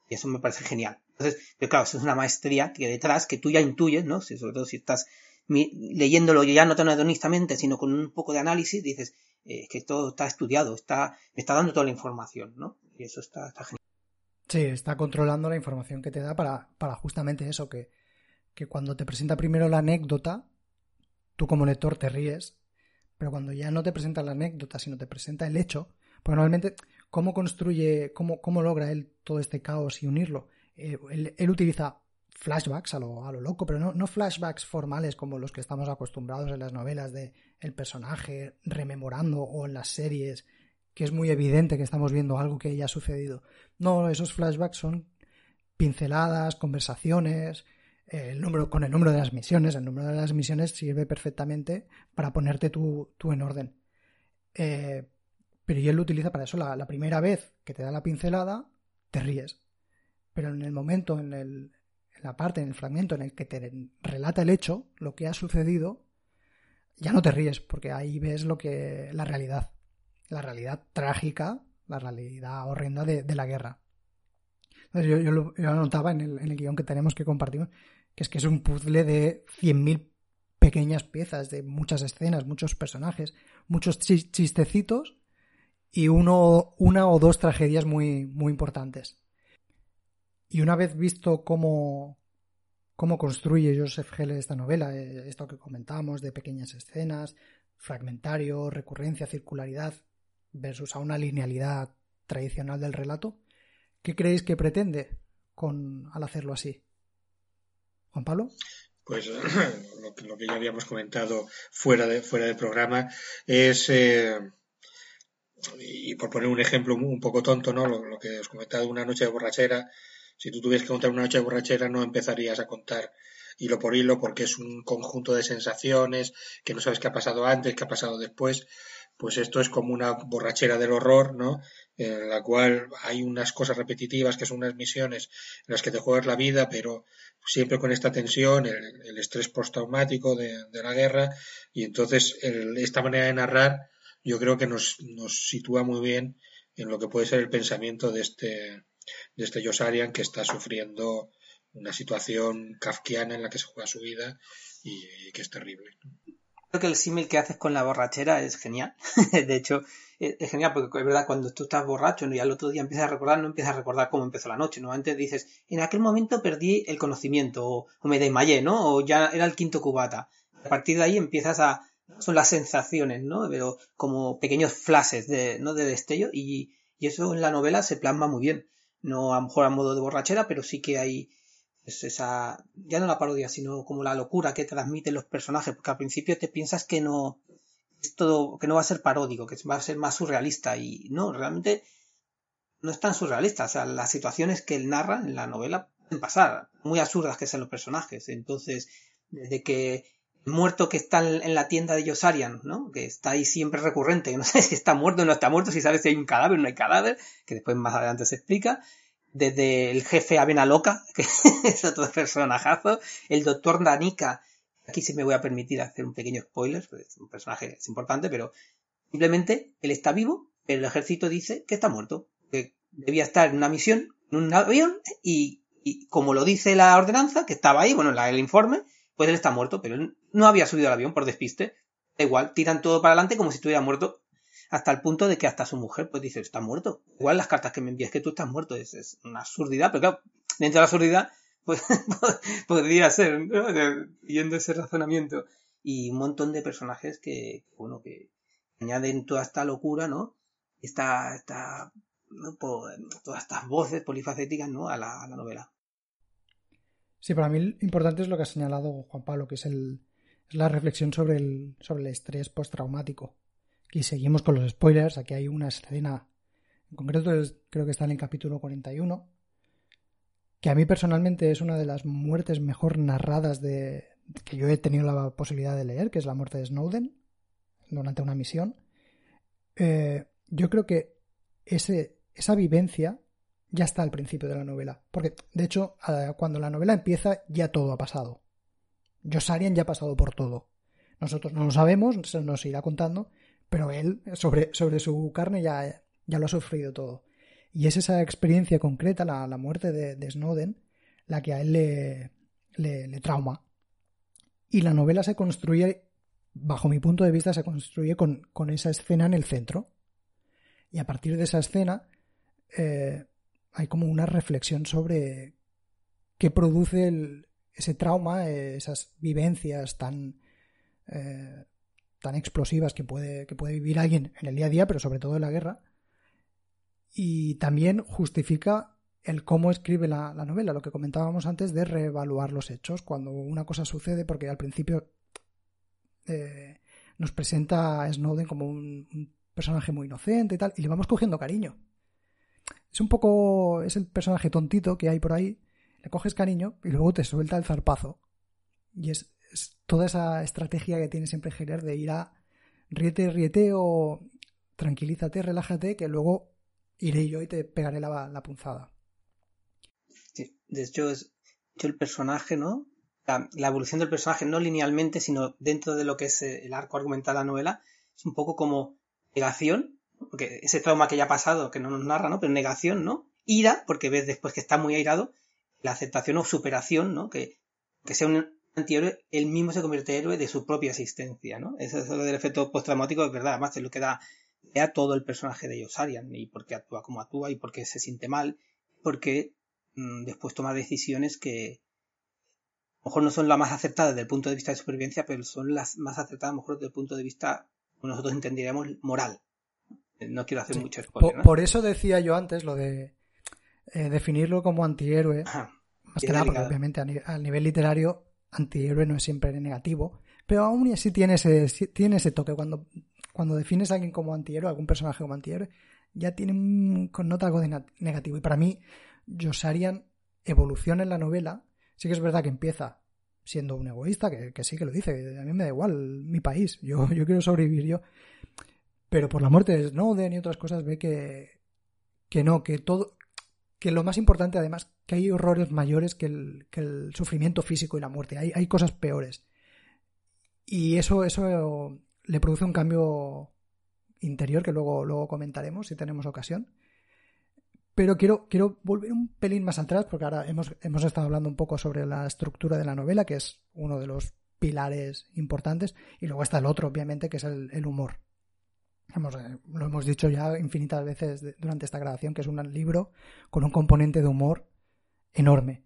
Y eso me parece genial. Entonces, pero claro, eso es una maestría que detrás, que tú ya intuyes, ¿no? Sobre todo si estás leyéndolo ya no tan hedonistamente, sino con un poco de análisis, dices, eh, que todo está estudiado, está, me está dando toda la información, ¿no? Y eso está, está genial. Sí, está controlando la información que te da para, para justamente eso, que, que cuando te presenta primero la anécdota, tú como lector te ríes, pero cuando ya no te presenta la anécdota, sino te presenta el hecho, pues normalmente, ¿cómo construye, cómo, cómo logra él todo este caos y unirlo? Eh, él, utiliza flashbacks a lo, a lo loco, pero no, no, flashbacks formales como los que estamos acostumbrados en las novelas de el personaje rememorando o en las series que es muy evidente que estamos viendo algo que ya ha sucedido. No, esos flashbacks son pinceladas, conversaciones, el número, con el número de las misiones. El número de las misiones sirve perfectamente para ponerte tú, en orden. Eh, pero él lo utiliza para eso. La, primera vez que te da la pincelada, te ríes. Pero en el momento, en, el, en la parte, en el fragmento en el que te relata el hecho, lo que ha sucedido, ya no te ríes, porque ahí ves lo que. la realidad. La realidad trágica, la realidad horrenda de, de la guerra. Entonces yo, lo, yo, lo, notaba en el, en el guion que tenemos que compartir, que es que es un puzzle de 100.000 pequeñas piezas, de muchas escenas, muchos personajes, muchos chistecitos y uno, una o dos tragedias muy, muy importantes. Y una vez visto cómo, cómo construye Joseph Heller esta novela, eh, esto que comentábamos de pequeñas escenas, fragmentario, recurrencia, circularidad, versus a una linealidad tradicional del relato, ¿qué creéis que pretende con, al hacerlo así? Juan Pablo. Pues *clears throat* lo que, lo que ya habíamos comentado fuera de, fuera del programa es, eh, y por poner un ejemplo un poco tonto, ¿no? Lo, lo, que os comentaba una noche de borrachera, si tú tuvieras que contar una noche de borrachera no empezarías a contar hilo por hilo porque es un conjunto de sensaciones que no sabes qué ha pasado antes, qué ha pasado después. Pues esto es como una borrachera del horror, ¿no? En la cual hay unas cosas repetitivas que son unas misiones en las que te juegas la vida, pero siempre con esta tensión, el, estrés postraumático de, de, la guerra, y entonces el, esta manera de narrar yo creo que nos, nos sitúa muy bien en lo que puede ser el pensamiento de este, de este Josarian que está sufriendo una situación kafkiana en la que se juega su vida y, que es terrible. Creo que el símil que haces con la borrachera es genial. *laughs* de hecho, es genial porque es verdad, cuando tú estás borracho y al otro día empiezas a recordar, no empiezas a recordar cómo empezó la noche, ¿no? Antes dices, en aquel momento perdí el conocimiento, o, o me desmayé, ¿no? O ya era el quinto cubata. A partir de ahí empiezas a, son las sensaciones, ¿no? Pero como pequeños flashes de, ¿no? de destello y, y, eso en la novela se plasma muy bien. No a lo mejor a modo de borrachera, pero sí que hay pues, esa, ya no la parodia, sino como la locura que transmiten los personajes, porque al principio te piensas que no, es todo, que no va a ser paródico, que va a ser más surrealista y no, realmente no es tan surrealista. O sea, las situaciones que él narra en la novela pueden pasar, muy absurdas que sean los personajes. Entonces, desde que muerto que está en la tienda de Yosarian, ¿no? Que está ahí siempre recurrente, *laughs* no sé si está muerto o no está muerto, si sabes si hay un cadáver o no hay cadáver, que después más adelante se explica. Desde el jefe Avena Loca, *laughs* que es otro personajazo, el doctor Danica, aquí sí me voy a permitir hacer un pequeño spoiler, es un personaje es importante, pero simplemente él está vivo, pero el ejército dice que está muerto, que debía estar en una misión, en un avión, y, y como lo dice la ordenanza, que estaba ahí, bueno, el informe, pues él está muerto, pero él no había subido al avión por despiste. Da igual, tiran todo para adelante como si estuviera muerto, hasta el punto de que hasta su mujer pues dice, está muerto. Igual las cartas que me envías que tú estás muerto, es, es una absurdidad, pero claro, dentro de la absurdidad, pues *laughs* podría ser, ¿no? Yendo ese razonamiento. Y un montón de personajes que, bueno, que añaden toda esta locura, ¿no? Esta, esta. Por, todas estas voces polifacéticas, ¿no? A la, a la novela. Sí, para mí lo importante es lo que ha señalado Juan Pablo, que es, el, la reflexión sobre el, sobre el estrés postraumático. Y seguimos con los spoilers. Aquí hay una escena, en concreto creo que está en el capítulo 41, que a mí personalmente es una de las muertes mejor narradas de que yo he tenido la posibilidad de leer, que es la muerte de Snowden durante una misión. Eh, yo creo que ese, esa vivencia ya está al principio de la novela. Porque, de hecho, cuando la novela empieza, ya todo ha pasado. Josarian ya ha pasado por todo. Nosotros no lo sabemos, se nos irá contando, pero él, sobre, sobre su carne, ya, ya lo ha sufrido todo. Y es esa experiencia concreta, la, la muerte de, de, Snowden, la que a él le, le, le, trauma. Y la novela se construye, bajo mi punto de vista, se construye con, con esa escena en el centro. Y a partir de esa escena, eh, hay como una reflexión sobre qué produce el, ese trauma, esas vivencias tan, eh, tan explosivas que puede, que puede vivir alguien en el día a día, pero sobre todo en la guerra. Y también justifica el cómo escribe la, la novela, lo que comentábamos antes de reevaluar los hechos cuando una cosa sucede, porque al principio eh, nos presenta a Snowden como un, un personaje muy inocente y tal, y le vamos cogiendo cariño es un poco. Es el personaje tontito que hay por ahí. Le coges cariño y luego te suelta el zarpazo. Y es, toda esa estrategia que tiene siempre Heller de ir a riete, riete o tranquilízate, relájate, que luego iré yo y te pegaré la, la punzada. Sí, de hecho, es, el personaje, ¿no? La, la, evolución del personaje, no linealmente, sino dentro de lo que es el arco argumental de la novela, es un poco como negación, porque ese trauma que ya ha pasado, que no nos narra, ¿no? Pero negación, ¿no? Ira, porque ves después que está muy airado, la aceptación o superación, ¿no? Que, que sea un antihéroe, él mismo se convierte en héroe de su propia existencia, ¿no? Eso, eso del efecto postraumático es verdad, además es lo que da a todo el personaje de Josarian y por qué actúa como actúa y por qué se siente mal, porque mmm, después toma decisiones que a lo mejor no son las más acertadas desde el punto de vista de supervivencia, pero son las más acertadas a lo mejor desde el punto de vista, nosotros entenderíamos, moral. No quiero hacer sí. mucho spoiler. Por, ¿no? por, eso decía yo antes lo de eh, definirlo como antihéroe. Ajá. Más que nada, porque obviamente a, ni a, nivel literario, antihéroe no es siempre negativo. Pero aún así tiene ese, tiene ese toque. Cuando, cuando defines a alguien como antihéroe, algún personaje como antihéroe, ya tiene un connota algo de negativo. Y para mí, Josarian evoluciona en la novela. Sí que es verdad que empieza siendo un egoísta, que, que sí que lo dice. A mí me da igual mi país. Yo, *laughs* yo quiero sobrevivir yo pero por la muerte de Snowden y otras cosas ve que, que no, que todo, que lo más importante además, que hay horrores mayores que el, sufrimiento físico y la muerte, hay, hay cosas peores. Y eso, eso le produce un cambio interior que luego, luego comentaremos si tenemos ocasión. Pero quiero, quiero volver un pelín más atrás, porque ahora hemos, hemos estado hablando un poco sobre la estructura de la novela, que es uno de los pilares importantes, y luego está el otro, obviamente, que es el humor. Hemos, eh, lo hemos dicho ya infinitas veces durante esta grabación, que es un libro con un componente de humor enorme.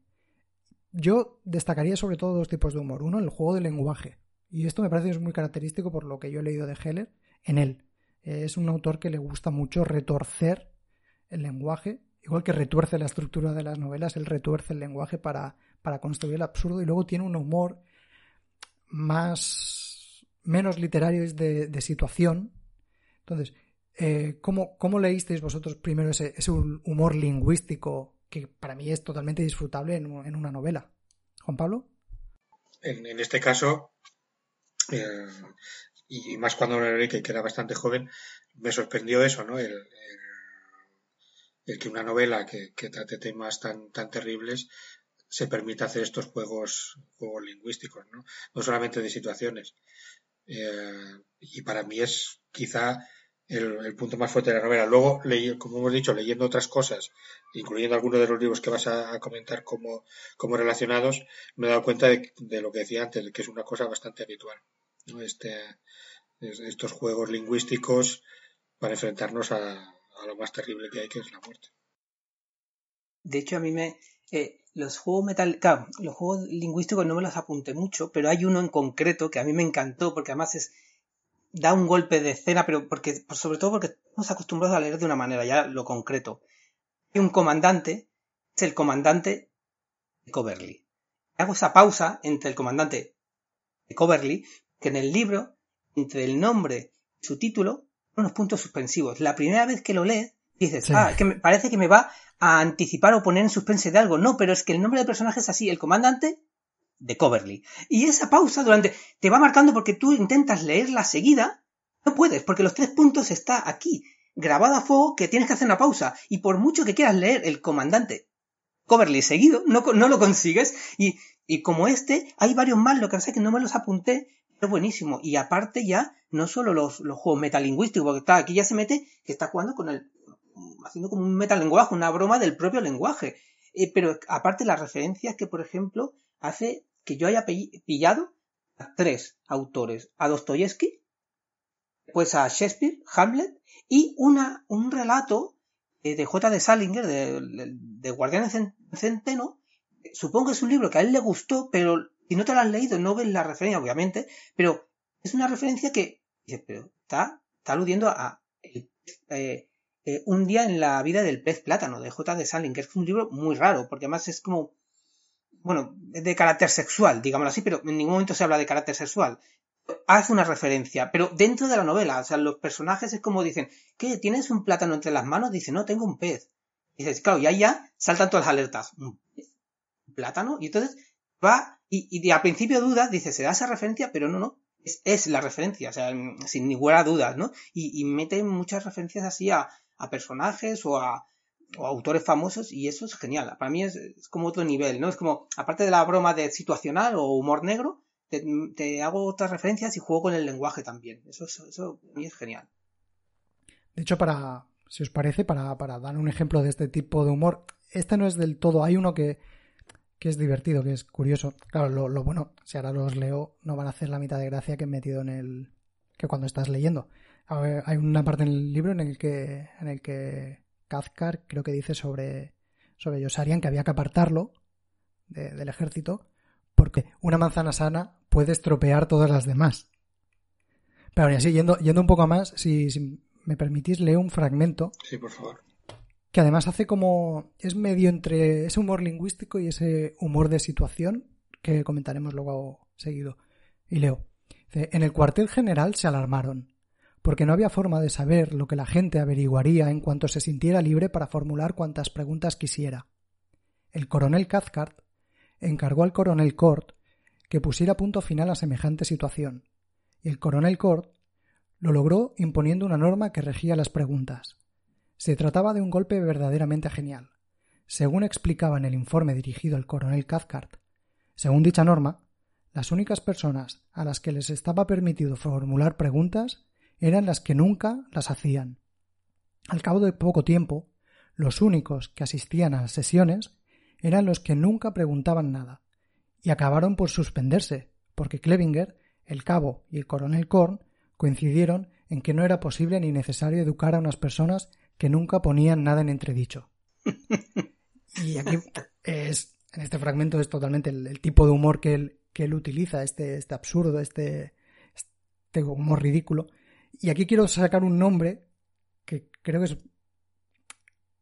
Yo destacaría sobre todo dos tipos de humor. Uno, el juego del lenguaje. Y esto me parece que es muy característico por lo que yo he leído de Heller en él. Es un autor que le gusta mucho retorcer el lenguaje, igual que retuerce la estructura de las novelas, él retuerce el lenguaje para, para construir el absurdo y luego tiene un humor más menos literario es de, de situación, entonces, eh, ¿cómo, ¿cómo, leísteis vosotros primero ese, ese, humor lingüístico que para mí es totalmente disfrutable en, en una novela? Juan Pablo. En, en este caso, eh, y más cuando lo leí, que, era bastante joven, me sorprendió eso, ¿no? El, el, el que una novela que, que, trate temas tan, tan terribles se permita hacer estos juegos, juegos lingüísticos, ¿no? No solamente de situaciones. Eh, y para mí es quizá el, punto más fuerte de la novela. Luego, como hemos dicho, leyendo otras cosas, incluyendo algunos de los libros que vas a, comentar como, como, relacionados, me he dado cuenta de, de, lo que decía antes, que es una cosa bastante habitual. Este, estos juegos lingüísticos para enfrentarnos a, a, lo más terrible que hay, que es la muerte. De hecho, a mí me. Eh, los juegos metal, claro, los juegos lingüísticos no me los apunté mucho, pero hay uno en concreto que a mí me encantó porque además es da un golpe de escena, pero porque sobre todo porque estamos acostumbrados a leer de una manera, ya lo concreto. Hay un comandante, es el comandante de Coverly. Hago esa pausa entre el comandante de Coverly, que en el libro, entre el nombre y su título, unos puntos suspensivos. La primera vez que lo lees, dices, sí. ah, que me, parece que me va a anticipar o poner en suspense de algo. No, pero es que el nombre del personaje es así, el comandante de Coverly. Y esa pausa durante te va marcando porque tú intentas leerla seguida, no puedes, porque los tres puntos está aquí, grabado a fuego, que tienes que hacer una pausa. Y por mucho que quieras leer el comandante Coverly seguido, no, no lo consigues. Y, y como este, hay varios más, lo que pasa es que no me los apunté, pero buenísimo. Y aparte ya, no solo los, los juegos metalingüísticos, porque está, aquí ya se mete que está jugando con el, haciendo como un metalenguaje, una broma del propio lenguaje. Eh, pero aparte las referencias que, por ejemplo, hace que yo haya pillado a tres autores, a Dostoyevsky, pues a Shakespeare, Hamlet, y una, un relato de J. de Salinger, de, de, Centeno, supongo que es un libro que a él le gustó, pero si no te lo has leído no ves la referencia, obviamente, pero es una referencia que, pero está, está aludiendo a eh, eh, un día en la vida del pez plátano, de J. de Salinger, que es un libro muy raro, porque además es como bueno, de carácter sexual, digámoslo así, pero en ningún momento se habla de carácter sexual. Hace una referencia, pero dentro de la novela, o sea, los personajes es como dicen, ¿qué? ¿Tienes un plátano entre las manos? Dice, no, tengo un pez. Dices, claro, y ahí ya saltan todas las alertas. ¿Un pez? ¿Un plátano? Y entonces va, y, al principio dudas, dice, se da esa referencia, pero no, no. es, la referencia, o sea, sin ninguna duda, ¿no? Y, y mete muchas referencias así a, a personajes o a, o autores famosos y eso es genial. Para mí es, como otro nivel, ¿no? Es como, aparte de la broma de situacional o humor negro, te, hago otras referencias y juego con el lenguaje también. Eso, eso, eso para mí es genial. De hecho, para, si os parece, para, para dar un ejemplo de este tipo de humor, este no es del todo, hay uno que, que es divertido, que es curioso. Claro, lo, lo, bueno, si ahora los leo, no van a hacer la mitad de gracia que he metido en el. que cuando estás leyendo. hay una parte en el libro en el que. en el que Kazkar creo que dice sobre. sobre Yosarian que había que apartarlo del ejército. Porque una manzana sana puede estropear todas las demás. Pero así, yendo, yendo un poco más, si, si me permitís, leo un fragmento. Sí, por favor que además hace como es medio entre ese humor lingüístico y ese humor de situación que comentaremos luego seguido. Y leo, en el cuartel general se alarmaron, porque no había forma de saber lo que la gente averiguaría en cuanto se sintiera libre para formular cuantas preguntas quisiera. El coronel Cathcart encargó al coronel Cort que pusiera punto final a semejante situación, y el coronel Cort lo logró imponiendo una norma que regía las preguntas. Se trataba de un golpe verdaderamente genial. Según explicaba en el informe dirigido al coronel Cathcart, según dicha norma, las únicas personas a las que les estaba permitido formular preguntas eran las que nunca las hacían. Al cabo de poco tiempo, los únicos que asistían a las sesiones eran los que nunca preguntaban nada, y acabaron por suspenderse, porque Klebinger, el cabo y el coronel Korn coincidieron en que no era posible ni necesario educar a unas personas que nunca ponían nada en entredicho. *laughs* y aquí es, en este fragmento es totalmente el, tipo de humor que él, que él utiliza, este, este absurdo, este, este humor ridículo. Y aquí quiero sacar un nombre que creo que es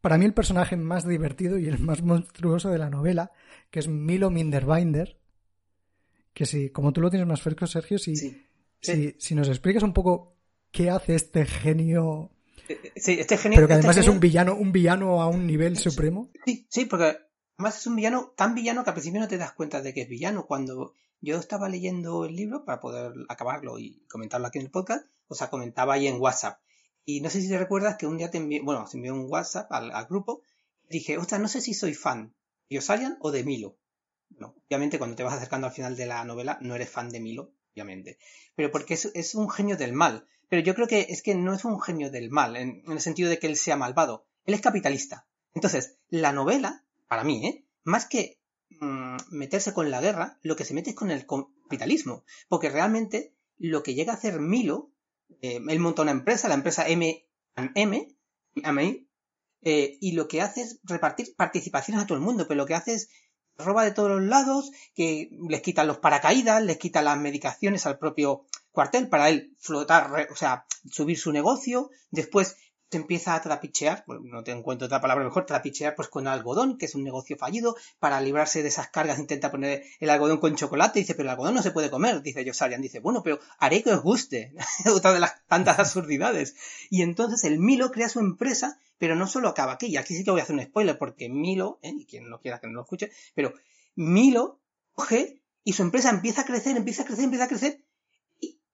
para mí el personaje más divertido y el más monstruoso de la novela, que es Milo Minderbinder. Que si, como tú lo tienes más fresco, Sergio, si, si, si nos explicas un poco qué hace este genio Sí, este genio. Pero que este además es un villano, un villano a un nivel supremo. Sí, sí, porque además es un villano tan villano que al principio no te das cuenta de que es villano. Cuando yo estaba leyendo el libro para poder acabarlo y comentarlo aquí en el podcast, o sea, comentaba ahí en WhatsApp. Y no sé si te recuerdas que un día te envié, bueno, se envió un WhatsApp al, grupo. dije, ostras, no sé si soy fan de Osarian o de Milo. Obviamente cuando te vas acercando al final de la novela no eres fan de Milo, obviamente. Pero porque es, es un genio del mal. Pero yo creo que es que no es un genio del mal, en, el sentido de que él sea malvado. Él es capitalista. Entonces, la novela, para mí, ¿eh? más que mm, meterse con la guerra, lo que se mete es con el capitalismo. Porque realmente lo que llega a hacer Milo, eh, él monta una empresa, la empresa M, M, eh, y lo que hace es repartir participaciones a todo el mundo, pero lo que hace es roba de todos los lados, que les quitan los paracaídas, les quita las medicaciones al propio cuartel para él flotar, o sea, subir su negocio, después se empieza a trapichear, no te encuentro otra palabra mejor, trapichear pues con algodón, que es un negocio fallido, para librarse de esas cargas intenta poner el algodón con chocolate, dice, pero el algodón no se puede comer, dice Josarian, dice, bueno, pero haré que os guste, *laughs* otra de las tantas absurdidades. Y entonces el Milo crea su empresa, pero no solo acaba aquí, y aquí sí que voy a hacer un spoiler, porque Milo, ¿eh? y quien no quiera que no lo escuche, pero Milo coge y su empresa empieza a crecer, empieza a crecer, empieza a crecer,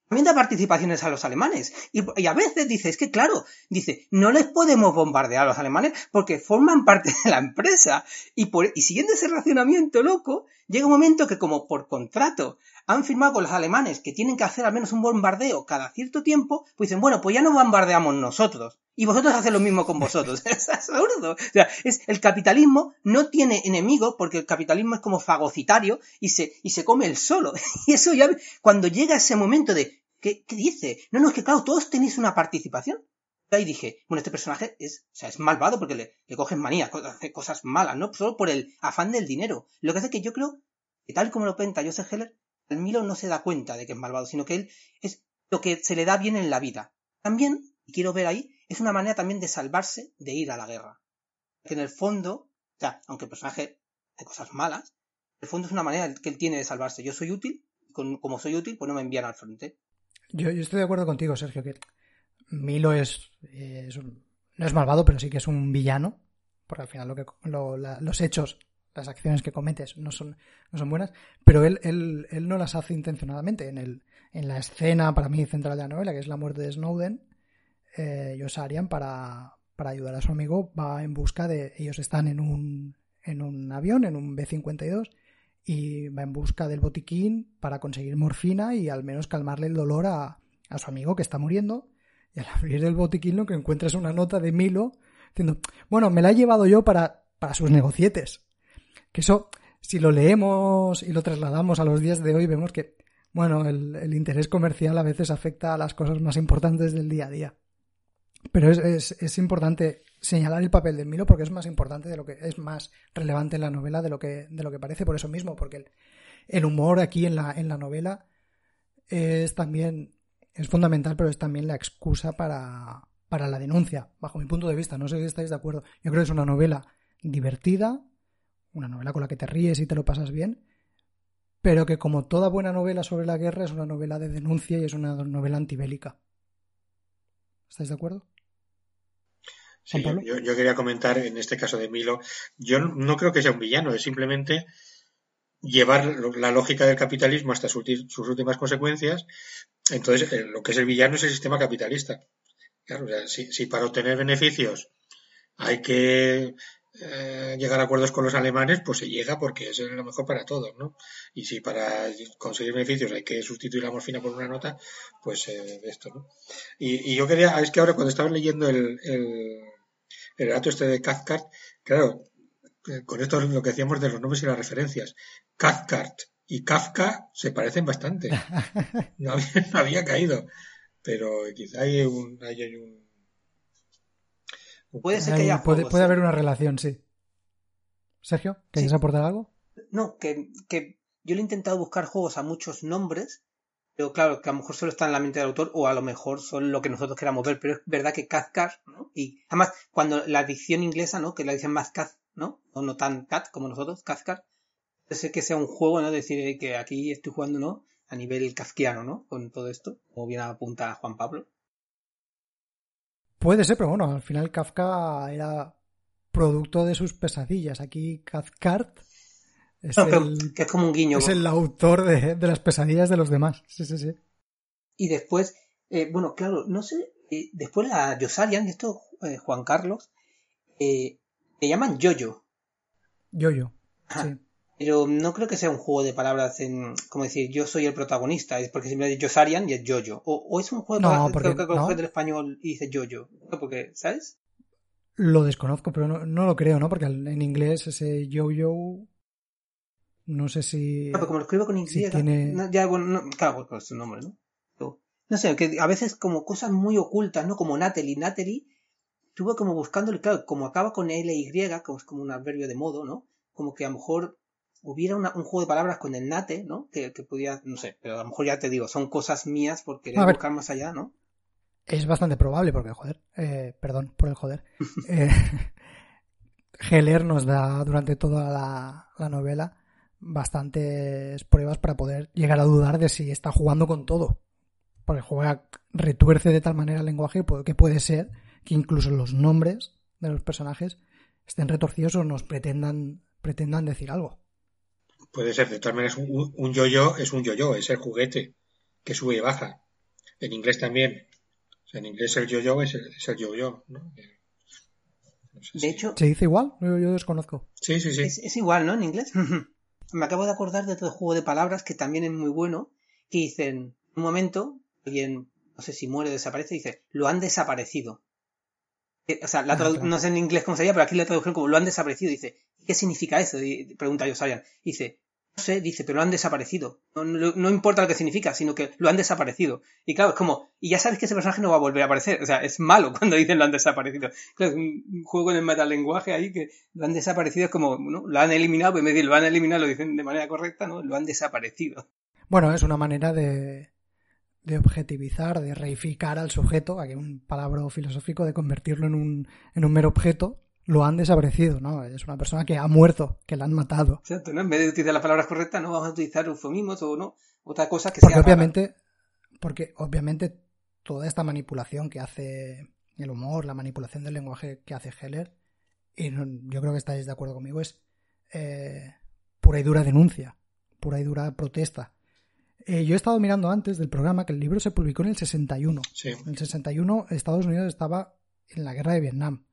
también da participaciones a los alemanes. Y, a veces dice, es que claro, dice, no les podemos bombardear a los alemanes porque forman parte de la empresa. Y, por, y siguiendo ese racionamiento loco, llega un momento que como por contrato han firmado con los alemanes que tienen que hacer al menos un bombardeo cada cierto tiempo, pues dicen, bueno, pues ya no bombardeamos nosotros. Y vosotros hacéis lo mismo con vosotros. *laughs* es absurdo. O sea, es, el capitalismo no tiene enemigo porque el capitalismo es como fagocitario y se, y se come el solo. *laughs* y eso ya, cuando llega ese momento de, ¿Qué, dice? No, no, es que claro, todos tenéis una participación. Ahí dije, bueno, este personaje es, o sea, es malvado porque le, cogen manía, hace cosas malas, ¿no? Solo por el afán del dinero. Lo que hace que yo creo que tal como lo cuenta Joseph Heller, el Milo no se da cuenta de que es malvado, sino que él es lo que se le da bien en la vida. También, y quiero ver ahí, es una manera también de salvarse de ir a la guerra. Que en el fondo, o sea, aunque el personaje hace cosas malas, en el fondo es una manera que él tiene de salvarse. Yo soy útil, como soy útil, pues no me envían al frente. Yo, estoy de acuerdo contigo, Sergio, que Milo es, no es malvado, pero sí que es un villano, porque al final lo que los hechos las acciones que cometes no son, no son buenas, pero él, él, él no las hace intencionadamente. En, el, en la escena, para mí, central de la novela, que es la muerte de Snowden, eh, Josh Arian, para, para ayudar a su amigo, va en busca de... Ellos están en un, en un avión, en un B-52, y va en busca del botiquín para conseguir morfina y al menos calmarle el dolor a, a su amigo que está muriendo. Y al abrir el botiquín lo que encuentra es una nota de Milo diciendo, bueno, me la he llevado yo para, para sus negocietes. Que eso, si lo leemos y lo trasladamos a los días de hoy, vemos que, bueno, el, el interés comercial a veces afecta a las cosas más importantes del día a día. Pero es, es, es, importante señalar el papel del Milo porque es más importante de lo que es más relevante en la novela de lo que, de lo que parece por eso mismo, porque el, el humor aquí en la, en la novela es también es fundamental, pero es también la excusa para, para la denuncia, bajo mi punto de vista. No sé si estáis de acuerdo. Yo creo que es una novela divertida, una novela con la que te ríes y te lo pasas bien, pero que como toda buena novela sobre la guerra es una novela de denuncia y es una novela antibélica. ¿Estáis de acuerdo? Sí, yo, yo, quería comentar en este caso de Milo, yo no creo que sea un villano, es simplemente llevar la lógica del capitalismo hasta sus últimas consecuencias. Entonces, eh, lo que es el villano es el sistema capitalista. Claro, o sea, si, si, para obtener beneficios hay que eh, llegar a acuerdos con los alemanes, pues se llega porque es lo mejor para todos, ¿no? Y si para conseguir beneficios hay que sustituir la morfina por una nota, pues eh, esto, ¿no? Y, y, yo quería, es que ahora cuando estaba leyendo el, el, el relato este de Cathcart, claro, eh, con esto es lo que decíamos de los nombres y las referencias. Cathcart y Kafka se parecen bastante. *laughs* No había, no había caído, pero quizá hay un, hay, hay un Puede ser que haya puede, ¿eh? haber una relación, sí. Sergio, ¿queréis Sí. aportar algo? No, que, que yo le he intentado buscar juegos a muchos nombres, pero claro, que a lo mejor solo está en la mente del autor o a lo mejor son lo que nosotros queramos ver, pero es verdad que Cathcart, ¿no? Y además, cuando la dicción inglesa, ¿no? Que la dicen más Cath, ¿no? O no tan Cat como nosotros, Cathcart, puede ser que sea un juego, ¿no? Decir que aquí estoy jugando, ¿no? A nivel kafkiano, ¿no? Con todo esto, como bien apunta Juan Pablo. Puede ser, pero bueno, al final Kafka era producto de sus pesadillas. Aquí Cathcart es, No, pero el, que es como un guiño. es el autor de, de las pesadillas de los demás. Sí, sí, sí. Y después, eh, bueno, claro, no sé, eh, después la Yosarian, esto eh, Juan Carlos, le llaman Yoyo. Yo-yo. Ajá. Sí. Pero no creo que sea un juego de palabras en, como decir, yo soy el protagonista, es porque simplemente es Yosarian y es Yoyo. O, o es un juego de No, palabras porque- creo que coges del español y dice Yoyo. No, Porque, ¿sabes? Lo desconozco, pero no, no lo creo, ¿no? Porque en inglés ese yo-yo. No sé si. No, pero como lo escribo con Y, si tiene- no, ya, bueno, no, claro, pues es su nombre, ¿no? No sé, que a veces como cosas muy ocultas, ¿no? Como Natalie. Natalie, estuve como buscándole, claro, como acaba con L-Y, como es como un adverbio de modo, ¿no? Como que a lo mejor hubiera una- un juego de palabras con el nate, ¿no? Que, que pudiera, no sé, pero a lo mejor ya te digo, son cosas mías por querer ver. buscar más allá, ¿no? Es bastante probable, porque, joder, eh, perdón por el joder. *laughs* Eh, *laughs* Heller nos da durante toda la, la novela bastantes pruebas para poder llegar a dudar de si está jugando con todo. Porque juega, retuerce de tal manera el lenguaje que puede ser que incluso los nombres de los personajes estén retorcidos o nos pretendan, pretendan decir algo. Puede ser, de todas maneras, un, un yo-yo es un yo-yo, es el juguete que sube y baja. En inglés también. O sea, en inglés el yo-yo es el, es el yo-yo. ¿no? No sé De si- hecho, ¿Se dice igual? Yo, yo desconozco. Sí, sí, sí. Es, es igual, ¿no? En inglés. *laughs* Me acabo de acordar de otro juego de palabras que también es muy bueno, que dicen, un momento, alguien, no sé si muere o desaparece, dice, lo han desaparecido. Eh, O sea, la Ah, tradu- no sé en inglés cómo sería, pero aquí la tradujeron como lo han desaparecido. Dice, ¿qué significa eso? Y pregunta Josarian. Dice, no sé, dice, pero lo han desaparecido. No, no- no importa lo que significa, sino que lo han desaparecido. Y claro, es como, y ya sabes que ese personaje no va a volver a aparecer. O sea, es malo *laughs* cuando dicen lo han desaparecido. Claro, es un juego en el metalenguaje ahí que lo han desaparecido es como, ¿no? lo han eliminado, pues en lo han eliminado, lo dicen de manera correcta, ¿no? Lo han desaparecido. Bueno, es una manera de, de objetivizar, de reificar al sujeto, aquí un palabra filosófico, de convertirlo en un, en un mero objeto. Lo han desaparecido, ¿no? Es una persona que ha muerto, que la han matado. Exacto, ¿no? En vez de utilizar las palabras correctas, no vamos a utilizar eufemismos o no, otra cosa que Porque sea rara. obviamente, porque obviamente toda esta manipulación que hace el humor, la manipulación del lenguaje que hace Heller, y no- yo creo que estáis de acuerdo conmigo, es eh, pura y dura denuncia, pura y dura protesta. Eh, yo he estado mirando antes del programa que el libro se publicó en el 61. En el 61 Estados Unidos estaba en la guerra de Vietnam.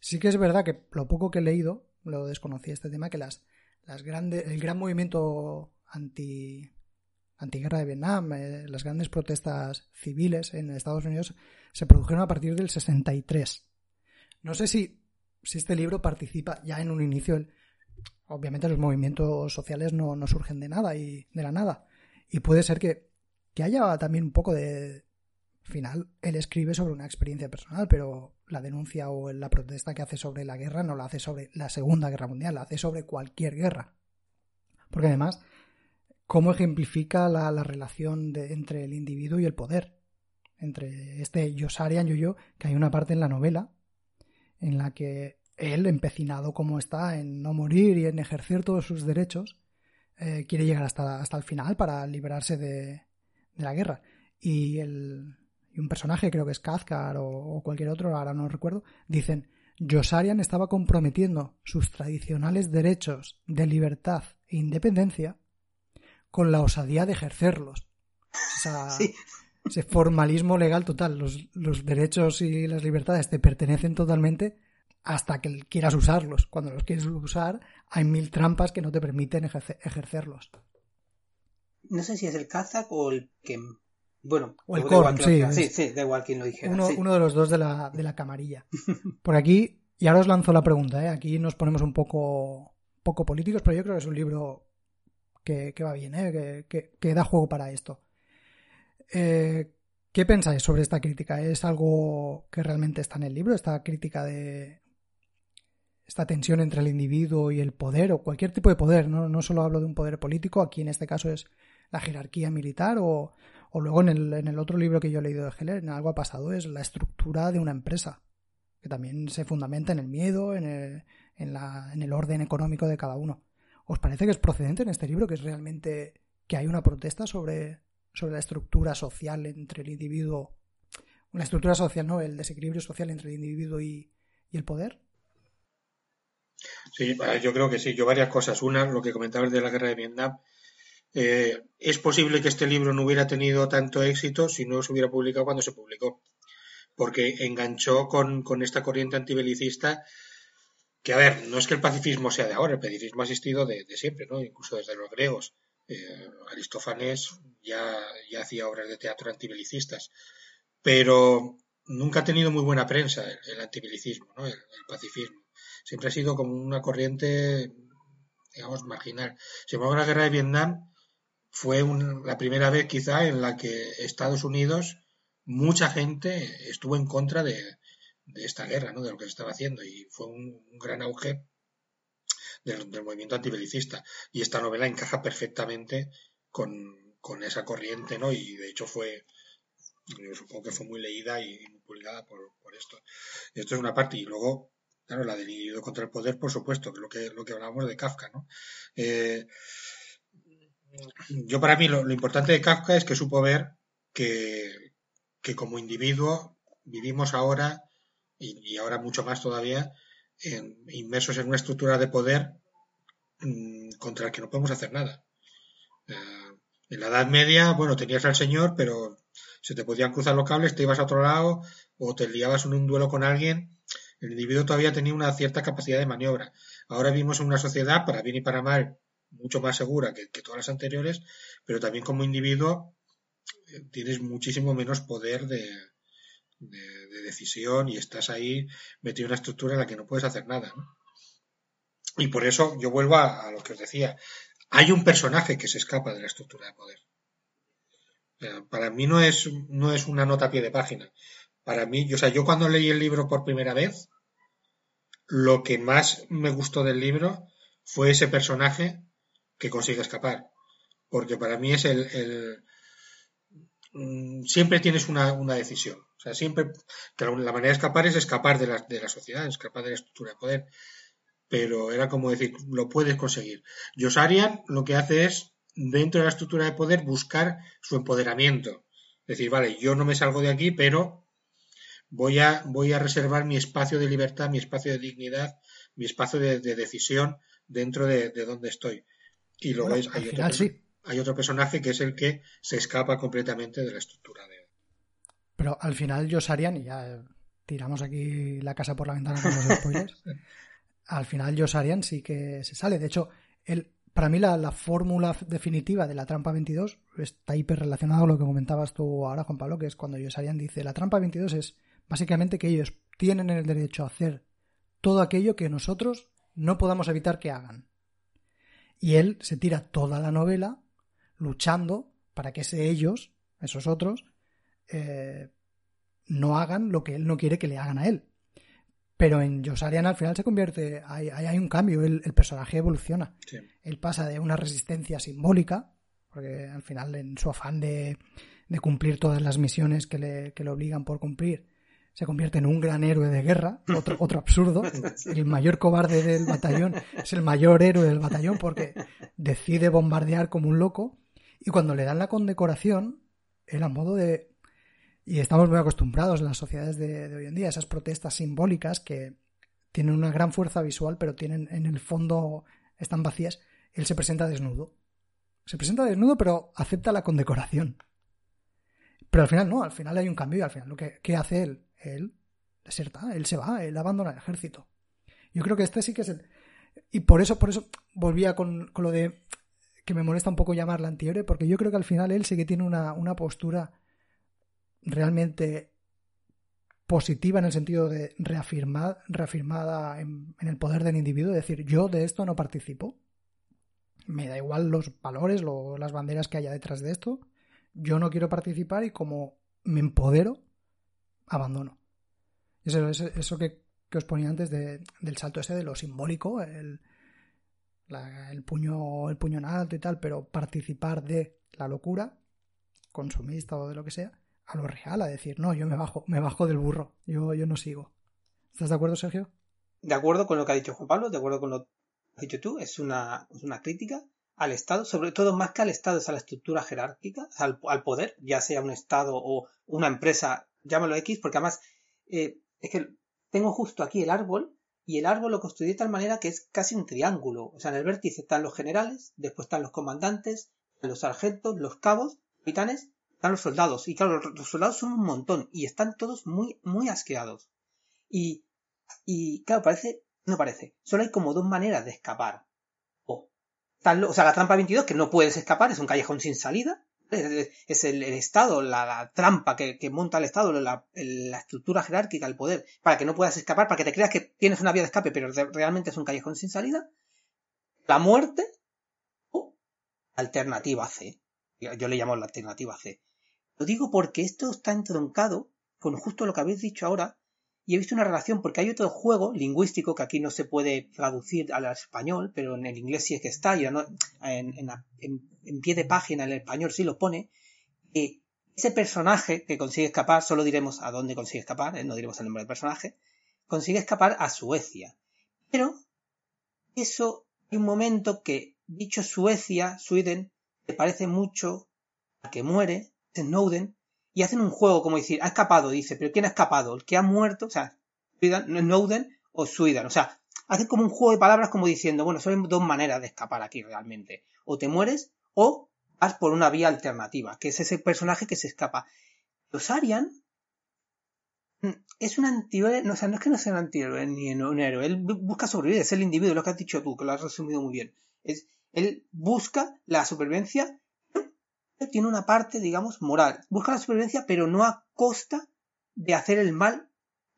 Sí que es verdad que lo poco que he leído, lo desconocía este tema, que las, las grandes, el gran movimiento anti, antiguerra de Vietnam, eh, las grandes protestas civiles en Estados Unidos se produjeron a partir del 63. No sé si, si este libro participa ya en un inicio. obviamente los movimientos sociales no, no, surgen de nada y de la nada. Y puede ser que, que haya también un poco de... Final, él escribe sobre una experiencia personal, pero la denuncia o la protesta que hace sobre la guerra no la hace sobre la Segunda Guerra Mundial, la hace sobre cualquier guerra. Porque además cómo ejemplifica la, relación entre el individuo y el poder. Entre este Yosarian Yoyo, que hay una parte en la novela en la que él, empecinado como está en no morir y en ejercer todos sus derechos, eh, quiere llegar hasta, hasta el final para liberarse de, la guerra. Y, el, y un personaje, creo que es Kazkar o, o, cualquier otro, ahora no recuerdo, dicen, Yosarian estaba comprometiendo sus tradicionales derechos de libertad e independencia con la osadía de ejercerlos. *laughs* Ese formalismo legal total. Los, derechos y las libertades te pertenecen totalmente hasta que quieras usarlos. Cuando los quieres usar, hay mil trampas que no te permiten ejercerlos. No sé si es el Kazak o el que. Bueno, o el Korn, sí. Sí, sí, da igual quien lo dijera. Uno, uno de los dos de la, de la camarilla. Por aquí, y ahora os lanzo la pregunta, ¿eh? aquí nos ponemos un poco, poco políticos, pero yo creo que es un libro que, va bien, ¿eh? que, da juego para esto. Eh, ¿Qué pensáis sobre esta crítica? ¿Es algo que realmente está en el libro? ¿Esta crítica de esta tensión entre el individuo y el poder o cualquier tipo de poder? No, no solo hablo de un poder político, aquí en este caso es la jerarquía militar o, o luego en el, en el, otro libro que yo he leído de Heller, en algo ha pasado, es la estructura de una empresa, que también se fundamenta en el miedo, en el, en, la, en el orden económico de cada uno. ¿Os parece que es procedente en este libro que es realmente que hay una protesta sobre, sobre la estructura social entre el individuo, la estructura social, no, el desequilibrio social entre el individuo y, el poder? Sí, yo creo que sí. Yo varias cosas. Una, lo que comentabas de la guerra de Vietnam. Eh, es posible que este libro no hubiera tenido tanto éxito si no se hubiera publicado cuando se publicó, porque enganchó con, esta corriente antibelicista que a ver, no es que el pacifismo sea de ahora, el pacifismo ha existido de, siempre, ¿no? Incluso desde los griegos. Eh, Aristófanes ya, hacía obras de teatro antibelicistas, pero nunca ha tenido muy buena prensa el, antibelicismo, ¿no? El, pacifismo. Siempre ha sido como una corriente, digamos, marginal. Sin embargo, la guerra de Vietnam fue la primera vez quizá en la que Estados Unidos, mucha gente estuvo en contra de, esta guerra, ¿no? de lo que se estaba haciendo, y fue un, gran auge del, movimiento antibelicista. Y esta novela encaja perfectamente con, esa corriente, ¿no? y de hecho fue, yo supongo que fue muy leída y, publicada por, por, esto. Esto es una parte, y luego, claro, la del contra el poder, por supuesto, que lo que, lo que hablábamos de Kafka, ¿no? Eh, yo para mí lo, importante de Kafka es que supo ver que, como individuo vivimos ahora y, ahora mucho más todavía, inmersos en una estructura de poder mm, contra la que no podemos hacer nada. Eh, en la Edad Media, bueno, tenías al Señor, pero se te podían cruzar los cables, te ibas a otro lado o te liabas en un duelo con alguien. El individuo todavía tenía una cierta capacidad de maniobra. Ahora vivimos en una sociedad, para bien y para mal, mucho más segura que, todas las anteriores, pero también como individuo eh, tienes muchísimo menos poder de, de, decisión y estás ahí metido en una estructura en la que no puedes hacer nada. Y por eso yo vuelvo a, lo que os decía. Hay un personaje que se escapa de la estructura de poder. para mí no es, no es una nota a pie de página. Para mí, o sea, yo cuando leí el libro por primera vez, lo que más me gustó del libro fue ese personaje que consigue escapar. Porque para mí es el, mm, siempre tienes una, una decisión. O sea, siempre, que la manera de escapar es escapar de la, de la sociedad, escapar de la estructura de poder. Pero era como decir, lo puedes conseguir. Josarian lo que hace es, dentro de la estructura de poder, buscar su empoderamiento. Decir, vale, yo no me salgo de aquí, pero voy a, voy a reservar mi espacio de libertad, mi espacio de dignidad, mi espacio de, decisión dentro de, donde estoy. Y luego Bueno, es, hay, otro, sí. hay otro personaje que es el que se escapa completamente de la estructura de Pero al final Josarian, y ya tiramos aquí la casa por la ventana con los spoilers, *laughs* al final Josarian sí que se sale. De hecho, el, para mí la, la fórmula definitiva de la trampa 22 está hiper relacionado a lo que comentabas tú ahora, Juan Pablo, que es cuando Josarian dice, la trampa 22 es básicamente que ellos tienen el derecho a hacer todo aquello que nosotros no podamos evitar que hagan. Y él se tira toda la novela luchando para que ese ellos, esos otros, eh, no hagan lo que él no quiere que le hagan a él. Pero en Josarian al final se convierte, hay, hay, un cambio, el, el personaje evoluciona. Sí. Él pasa de una resistencia simbólica, porque al final en su afán de, de cumplir todas las misiones que le, que le obligan por cumplir, se convierte en un gran héroe de guerra, otro, otro absurdo. *laughs* El mayor cobarde del batallón es el mayor héroe del batallón porque decide bombardear como un loco y cuando le dan la condecoración, él a modo de... Y estamos muy acostumbrados en las sociedades de, de hoy en día, esas protestas simbólicas que tienen una gran fuerza visual, pero tienen en el fondo están vacías. Él se presenta desnudo. Se presenta desnudo, pero acepta la condecoración. Pero al final no, al final hay un cambio y al final lo que ¿qué hace él? Él deserta, él se va, él abandona el ejército. Yo creo que este sí que es el. Y por eso, por eso volvía con, con lo de que me molesta un poco llamarla antihéroe, porque yo creo que al final él sí que tiene una, una postura realmente positiva en el sentido de reafirmar, reafirmada en, el poder del individuo, decir, yo de esto no participo. Me da igual los valores, lo, las banderas que haya detrás de esto. Yo no quiero participar y como me empodero, abandono. Eso, eso, eso que, que, os ponía antes de, del salto ese de lo simbólico, el, el, puño, el puño en alto y tal, pero participar de la locura, consumista o de lo que sea, a lo real, a decir, no, yo me bajo, me bajo del burro, yo, yo no sigo. ¿Estás de acuerdo, Sergio? De acuerdo con lo que ha dicho Juan Pablo, de acuerdo con lo que has dicho tú, es una, es una crítica al Estado, sobre todo más que al Estado, es a la estructura jerárquica, al, al poder, ya sea un Estado o una empresa, llámalo X, porque además eh, es que tengo justo aquí el árbol y el árbol lo construí de tal manera que es casi un triángulo. O sea, en el vértice están los generales, después están los comandantes, los sargentos, los cabos, capitanes, están los soldados. Y claro, los soldados son un montón y están todos muy, muy asqueados. Y, y claro, parece, no parece, solo hay como dos maneras de escapar. O, o sea, la trampa 22, que no puedes escapar, es un callejón sin salida, es el, el Estado, la, la trampa que, que, monta el Estado, la, la, estructura jerárquica, el poder, para que no puedas escapar, para que te creas que tienes una vía de escape, pero realmente es un callejón sin salida. La muerte o alternativa C. Yo le llamo la alternativa C. Lo digo porque esto está entroncado con justo lo que habéis dicho ahora, y he visto una relación, porque hay otro juego lingüístico que aquí no se puede traducir al español, pero en el inglés sí es que está, y en, pie de página en el español sí lo pone, ese personaje que consigue escapar, solo diremos a dónde consigue escapar, ¿eh? no diremos el nombre del personaje, consigue escapar a Suecia. Pero eso hay un momento que, dicho Suecia, Sweden, te parece mucho a que muere, Snowden, y hacen un juego como decir, ha escapado, dice, pero ¿quién ha escapado? ¿El que ha muerto? O sea, Snowden o Sweden. O sea, hacen como un juego de palabras como diciendo, bueno, son dos maneras de escapar aquí realmente. O te mueres o vas por una vía alternativa, que es ese personaje que se escapa. Los Arian es un antihéroe, no, o sea, no es que no sea un antihéroe ni un héroe, él busca sobrevivir, es el individuo, lo que has dicho tú, que lo has resumido muy bien. Es, él busca la supervivencia tiene una parte, digamos, moral. Busca la supervivencia, pero no a costa de hacer el mal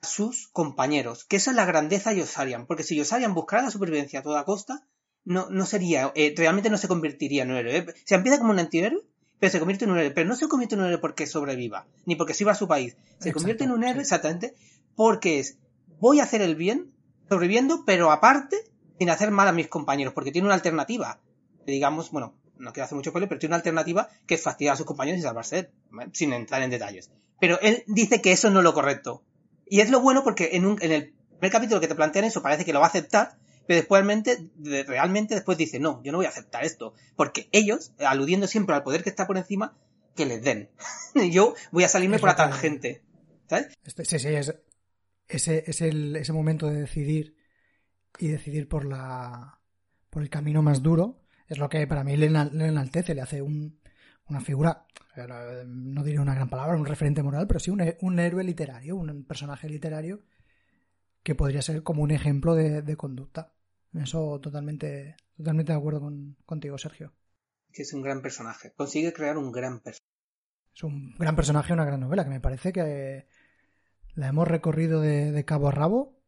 a sus compañeros. Que esa es la grandeza de Yosarian. Porque si Yosarian buscara la supervivencia a toda costa, no, no sería, eh, realmente no se convertiría en un héroe. ¿eh? Se empieza como un antihéroe, pero se convierte en un héroe. Pero no se convierte en un héroe porque sobreviva, ni porque sirva a su país. Se Exacto, convierte en un héroe sí. exactamente porque es, voy a hacer el bien, sobreviviendo, pero aparte, sin hacer mal a mis compañeros, porque tiene una alternativa. Digamos, bueno, no quiero hacer mucho spoiler, pero tiene una alternativa que es fastidiar a sus compañeros y salvarse él, ¿vale? sin entrar en detalles. Pero él dice que eso no es lo correcto. Y es lo bueno porque en, un, en el primer capítulo que te plantean eso parece que lo va a aceptar, pero después realmente, realmente después dice, no, yo no voy a aceptar esto. Porque ellos, aludiendo siempre al poder que está por encima, que les den. *laughs* yo voy a salirme es por la tangente. ¿Sabes? Este, sí, sí, es, ese, es el, ese momento de decidir y decidir por la por el camino más duro, es lo que para mí le, enaltece, le hace una figura, no diré una gran palabra, un referente moral, pero sí un, héroe literario, un personaje literario que podría ser como un ejemplo de, conducta. Eso totalmente, totalmente de acuerdo contigo, Sergio. Que es un gran personaje. Consigue crear un gran personaje. Es un gran personaje, una gran novela, que me parece que la hemos recorrido de, cabo a rabo.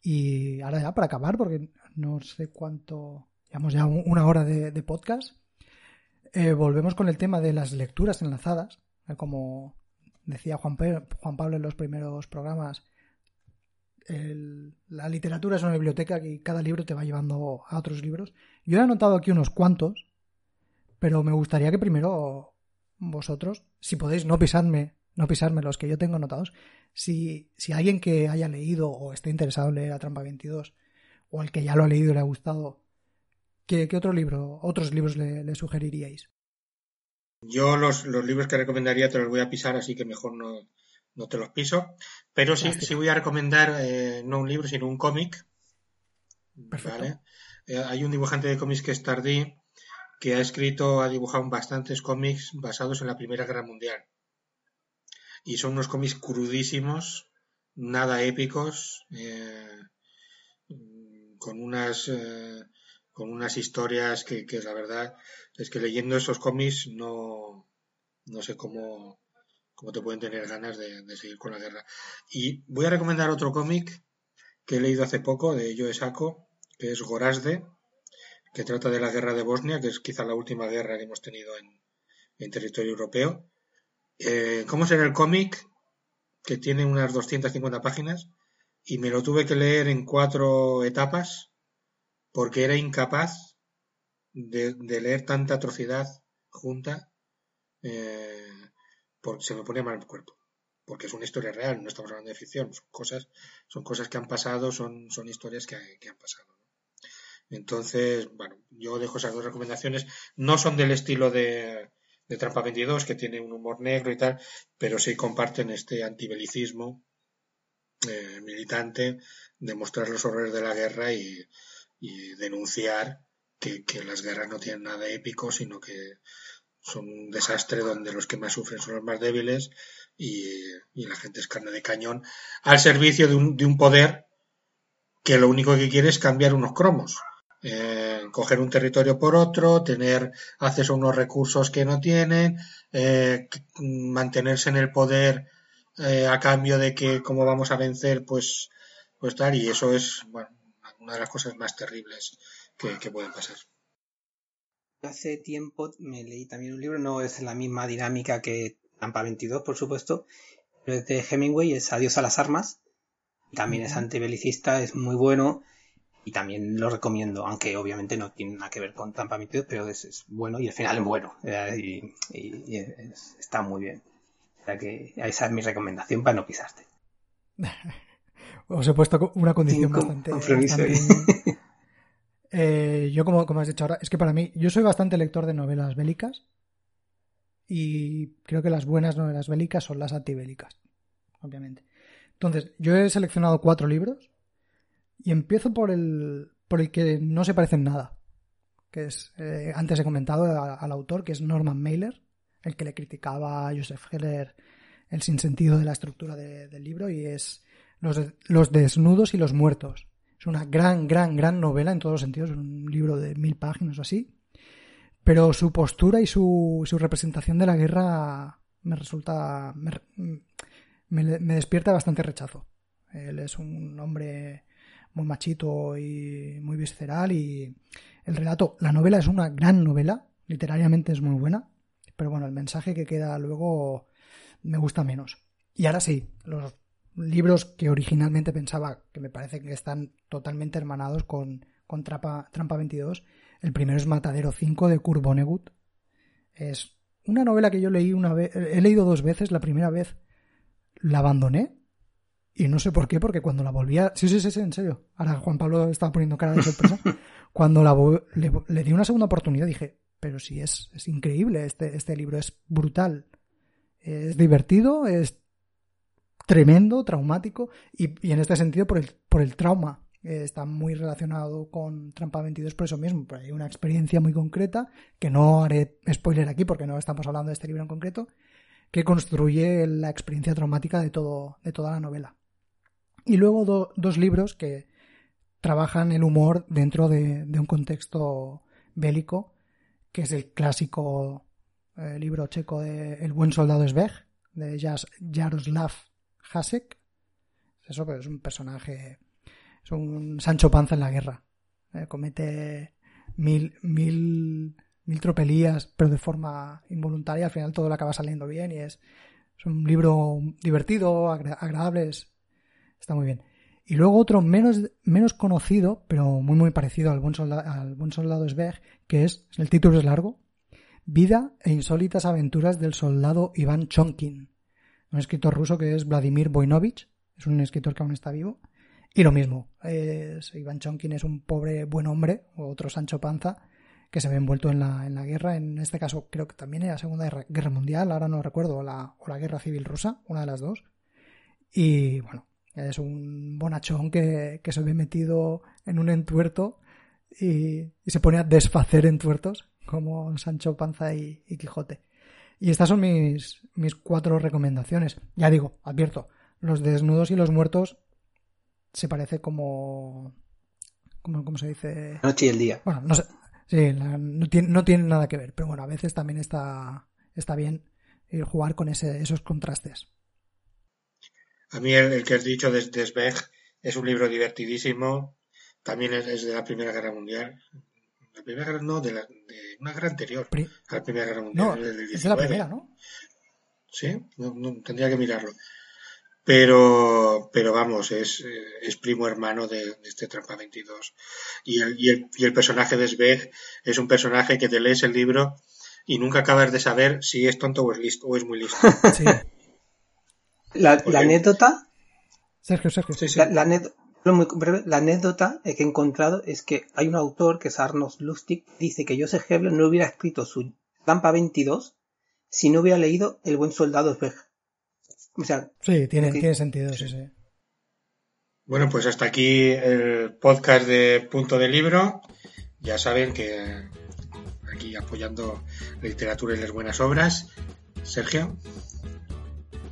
Y ahora ya para acabar, porque no sé cuánto, llevamos ya una hora de, podcast, eh, volvemos con el tema de las lecturas enlazadas. Eh, como decía Juan, Juan Pablo en los primeros programas, la literatura es una biblioteca y cada libro te va llevando a otros libros. Yo he anotado aquí unos cuantos, pero me gustaría que primero vosotros, si podéis no pisarme, no pisarme los que yo tengo anotados, si, si alguien que haya leído o esté interesado en leer a Trampa 22, o al que ya lo ha leído y le ha gustado, ¿qué, otro libro, otros libros le, sugeriríais? Yo los, los, libros que recomendaría te los voy a pisar, así que mejor no, no te los piso. Pero sí, sí voy a recomendar eh, no un libro, sino un cómic. ¿vale? Eh, hay un dibujante de cómics que es Tardí, que ha escrito, ha dibujado bastantes cómics basados en la Primera Guerra Mundial. Y son unos cómics crudísimos, nada épicos, eh, con unas con unas historias que, la verdad es que leyendo esos cómics no, no sé cómo, cómo te pueden tener ganas de, de seguir con la guerra. Y voy a recomendar otro cómic que he leído hace poco de Joe Sacco, que es Gorazde, que trata de la guerra de Bosnia, que es quizá la última guerra que hemos tenido en, territorio europeo. Eh, ¿Cómo será el cómic? Que tiene unas 250 páginas y me lo tuve que leer en cuatro etapas porque era incapaz de, leer tanta atrocidad junta eh, porque se me ponía mal el cuerpo porque es una historia real, no estamos hablando de ficción, son cosas, son cosas que han pasado, son, son historias que han pasado. Entonces, bueno, yo dejo esas dos recomendaciones. No son del estilo de, de Trampa 22, que tiene un humor negro y tal, pero sí comparten este antibelicismo eh, militante de mostrar los horrores de la guerra y, denunciar que, las guerras no tienen nada épico, sino que son un desastre donde los que más sufren son los más débiles y, la gente es carne de cañón al servicio de un, de un poder que lo único que quiere es cambiar unos cromos. Eh, coger un territorio por otro, tener acceso a unos recursos que no tienen, eh, mantenerse en el poder eh, a cambio de que como vamos a vencer, pues, pues tal, y eso es bueno, una de las cosas más terribles que, pueden pasar. Hace tiempo me leí también un libro, no es la misma dinámica que Tampa 22, por supuesto, pero es de Hemingway, es Adiós a las armas, también es antibelicista, es muy bueno y también lo recomiendo, aunque obviamente no tiene nada que ver con Tampa Metido, pero es, bueno y al final es bueno y, está muy bien. O sea que esa es mi recomendación para no pisarte. *laughs* Os he puesto una condición bastante... Eh, yo, como, como has dicho ahora, es que para mí, yo soy bastante lector de novelas bélicas y creo que las buenas novelas bélicas son las antibélicas, obviamente. Entonces, yo he seleccionado cuatro libros y empiezo por el, por el que no se parece en nada. Que es, eh, antes he comentado al autor, que es Norman Mailer, el que le criticaba a Joseph Heller el sinsentido de la estructura del libro, y es los, los desnudos y los muertos. Es una gran, gran, gran novela en todos los sentidos, un libro de mil páginas o así. Pero su postura y su, su representación de la guerra me resulta. me, me despierta bastante rechazo. Él es un hombre muy machito y muy visceral y el relato, la novela es una gran novela, literariamente es muy buena, pero bueno, el mensaje que queda luego me gusta menos. Y ahora sí, los libros que originalmente pensaba que me parece que están totalmente hermanados con, con Trampa, 22, el primero es Matadero 5 de Kurt Vonnegut. Es una novela que yo leí una vez, he leído dos veces, la primera vez la abandoné y no sé por qué, porque cuando la volvía. Sí, sí, sí, sí, en serio. Ahora Juan Pablo estaba poniendo cara de sorpresa. *laughs* cuando la le, di una segunda oportunidad dije, pero sí, es, es increíble este, este libro, es brutal. Es divertido, es tremendo, traumático, y, en este sentido por el, por el trauma eh, está muy relacionado con Trampa 22 por eso mismo, hay una experiencia muy concreta, que no haré spoiler aquí porque no estamos hablando de este libro en concreto, que construye la experiencia traumática de, todo, de toda la novela. Y luego dos libros que trabajan el humor dentro de, un contexto bélico, que es el clásico eh, libro checo de El buen soldado Sveg, de Jaroslav Hasek. Eso, pero es un personaje, es un Sancho Panza en la guerra. Eh, comete mil, mil, mil tropelías, pero de forma involuntaria. Al final todo le acaba saliendo bien y es, es un libro divertido, agradable, está muy bien. Y luego otro menos, menos conocido, pero muy muy parecido al Buen Soldado, al buen soldado Sveg, que es, el título es largo, Vida e insólitas aventuras del soldado Iván Chonkin, un escritor ruso que es Vladimir Voinovich, es un escritor que aún está vivo. Y lo mismo, es, Iván Chonkin es un pobre buen hombre, otro Sancho Panza, que se ve envuelto en la, en la guerra, en este caso creo que también en la Segunda Guerra Mundial, ahora no recuerdo, o la, o la Guerra Civil Rusa, una de las dos. Y bueno, es un bonachón que, se ve metido en un entuerto y, se pone a desfacer entuertos como Sancho Panza y, Quijote. Y estas son mis, mis cuatro recomendaciones. Ya digo, advierto, los desnudos y los muertos se parece como... como ¿Cómo se dice? noche y el día. Bueno, no sé. Sí, no, tiene, no tiene nada que ver, pero bueno, a veces también está, está bien jugar con ese, esos contrastes. A mí el, que has dicho de, de es un libro divertidísimo. También es, de la Primera Guerra Mundial. La Primera Guerra, no, de, la, de una guerra anterior a la Primera Guerra Mundial. No, es la Primera, ¿no? Sí, tendría que mirarlo. Pero, pero vamos, es, es primo hermano de, este Trampa 22. Y el, y, el, y el personaje de Sveg es un personaje que te lees el libro y nunca acabas de saber si es tonto o es listo o es muy listo. *laughs* Sí. La, anécdota. Sergio, Sergio. La, anécdota que he encontrado es que hay un autor que es Arnos Lustig, dice que Joseph Hebler no hubiera escrito su Tampa 22 si no hubiera leído El buen soldado Sveg. O sea, sí, tiene, tiene sentido, sí, sí. Bueno, pues hasta aquí el podcast de Punto de Libro. Ya saben que aquí apoyando la literatura y las buenas obras. Sergio.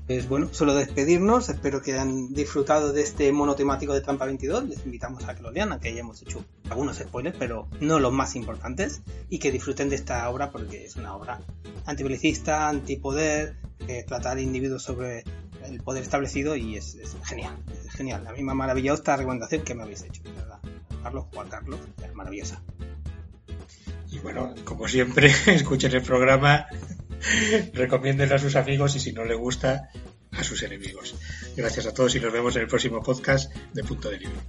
Pues bueno, solo despedirnos. Espero que hayan disfrutado de este monotemático de Trampa 22. Les invitamos a que lo lean, aunque hayamos hecho algunos spoilers, pero no los más importantes. Y que disfruten de esta obra porque es una obra antibelicista, antipoder, que trata al individuo sobre el poder establecido y es, genial. Es genial. A mí me ha maravillado esta recomendación que me habéis hecho, ¿verdad? Carlos, Juan Carlos, es maravillosa. Y bueno, como siempre, *laughs* escuchen el programa *laughs* recomiéndenlo a sus amigos y si no le gusta, a sus enemigos. Gracias a todos y nos vemos en el próximo podcast de Punto de Libro.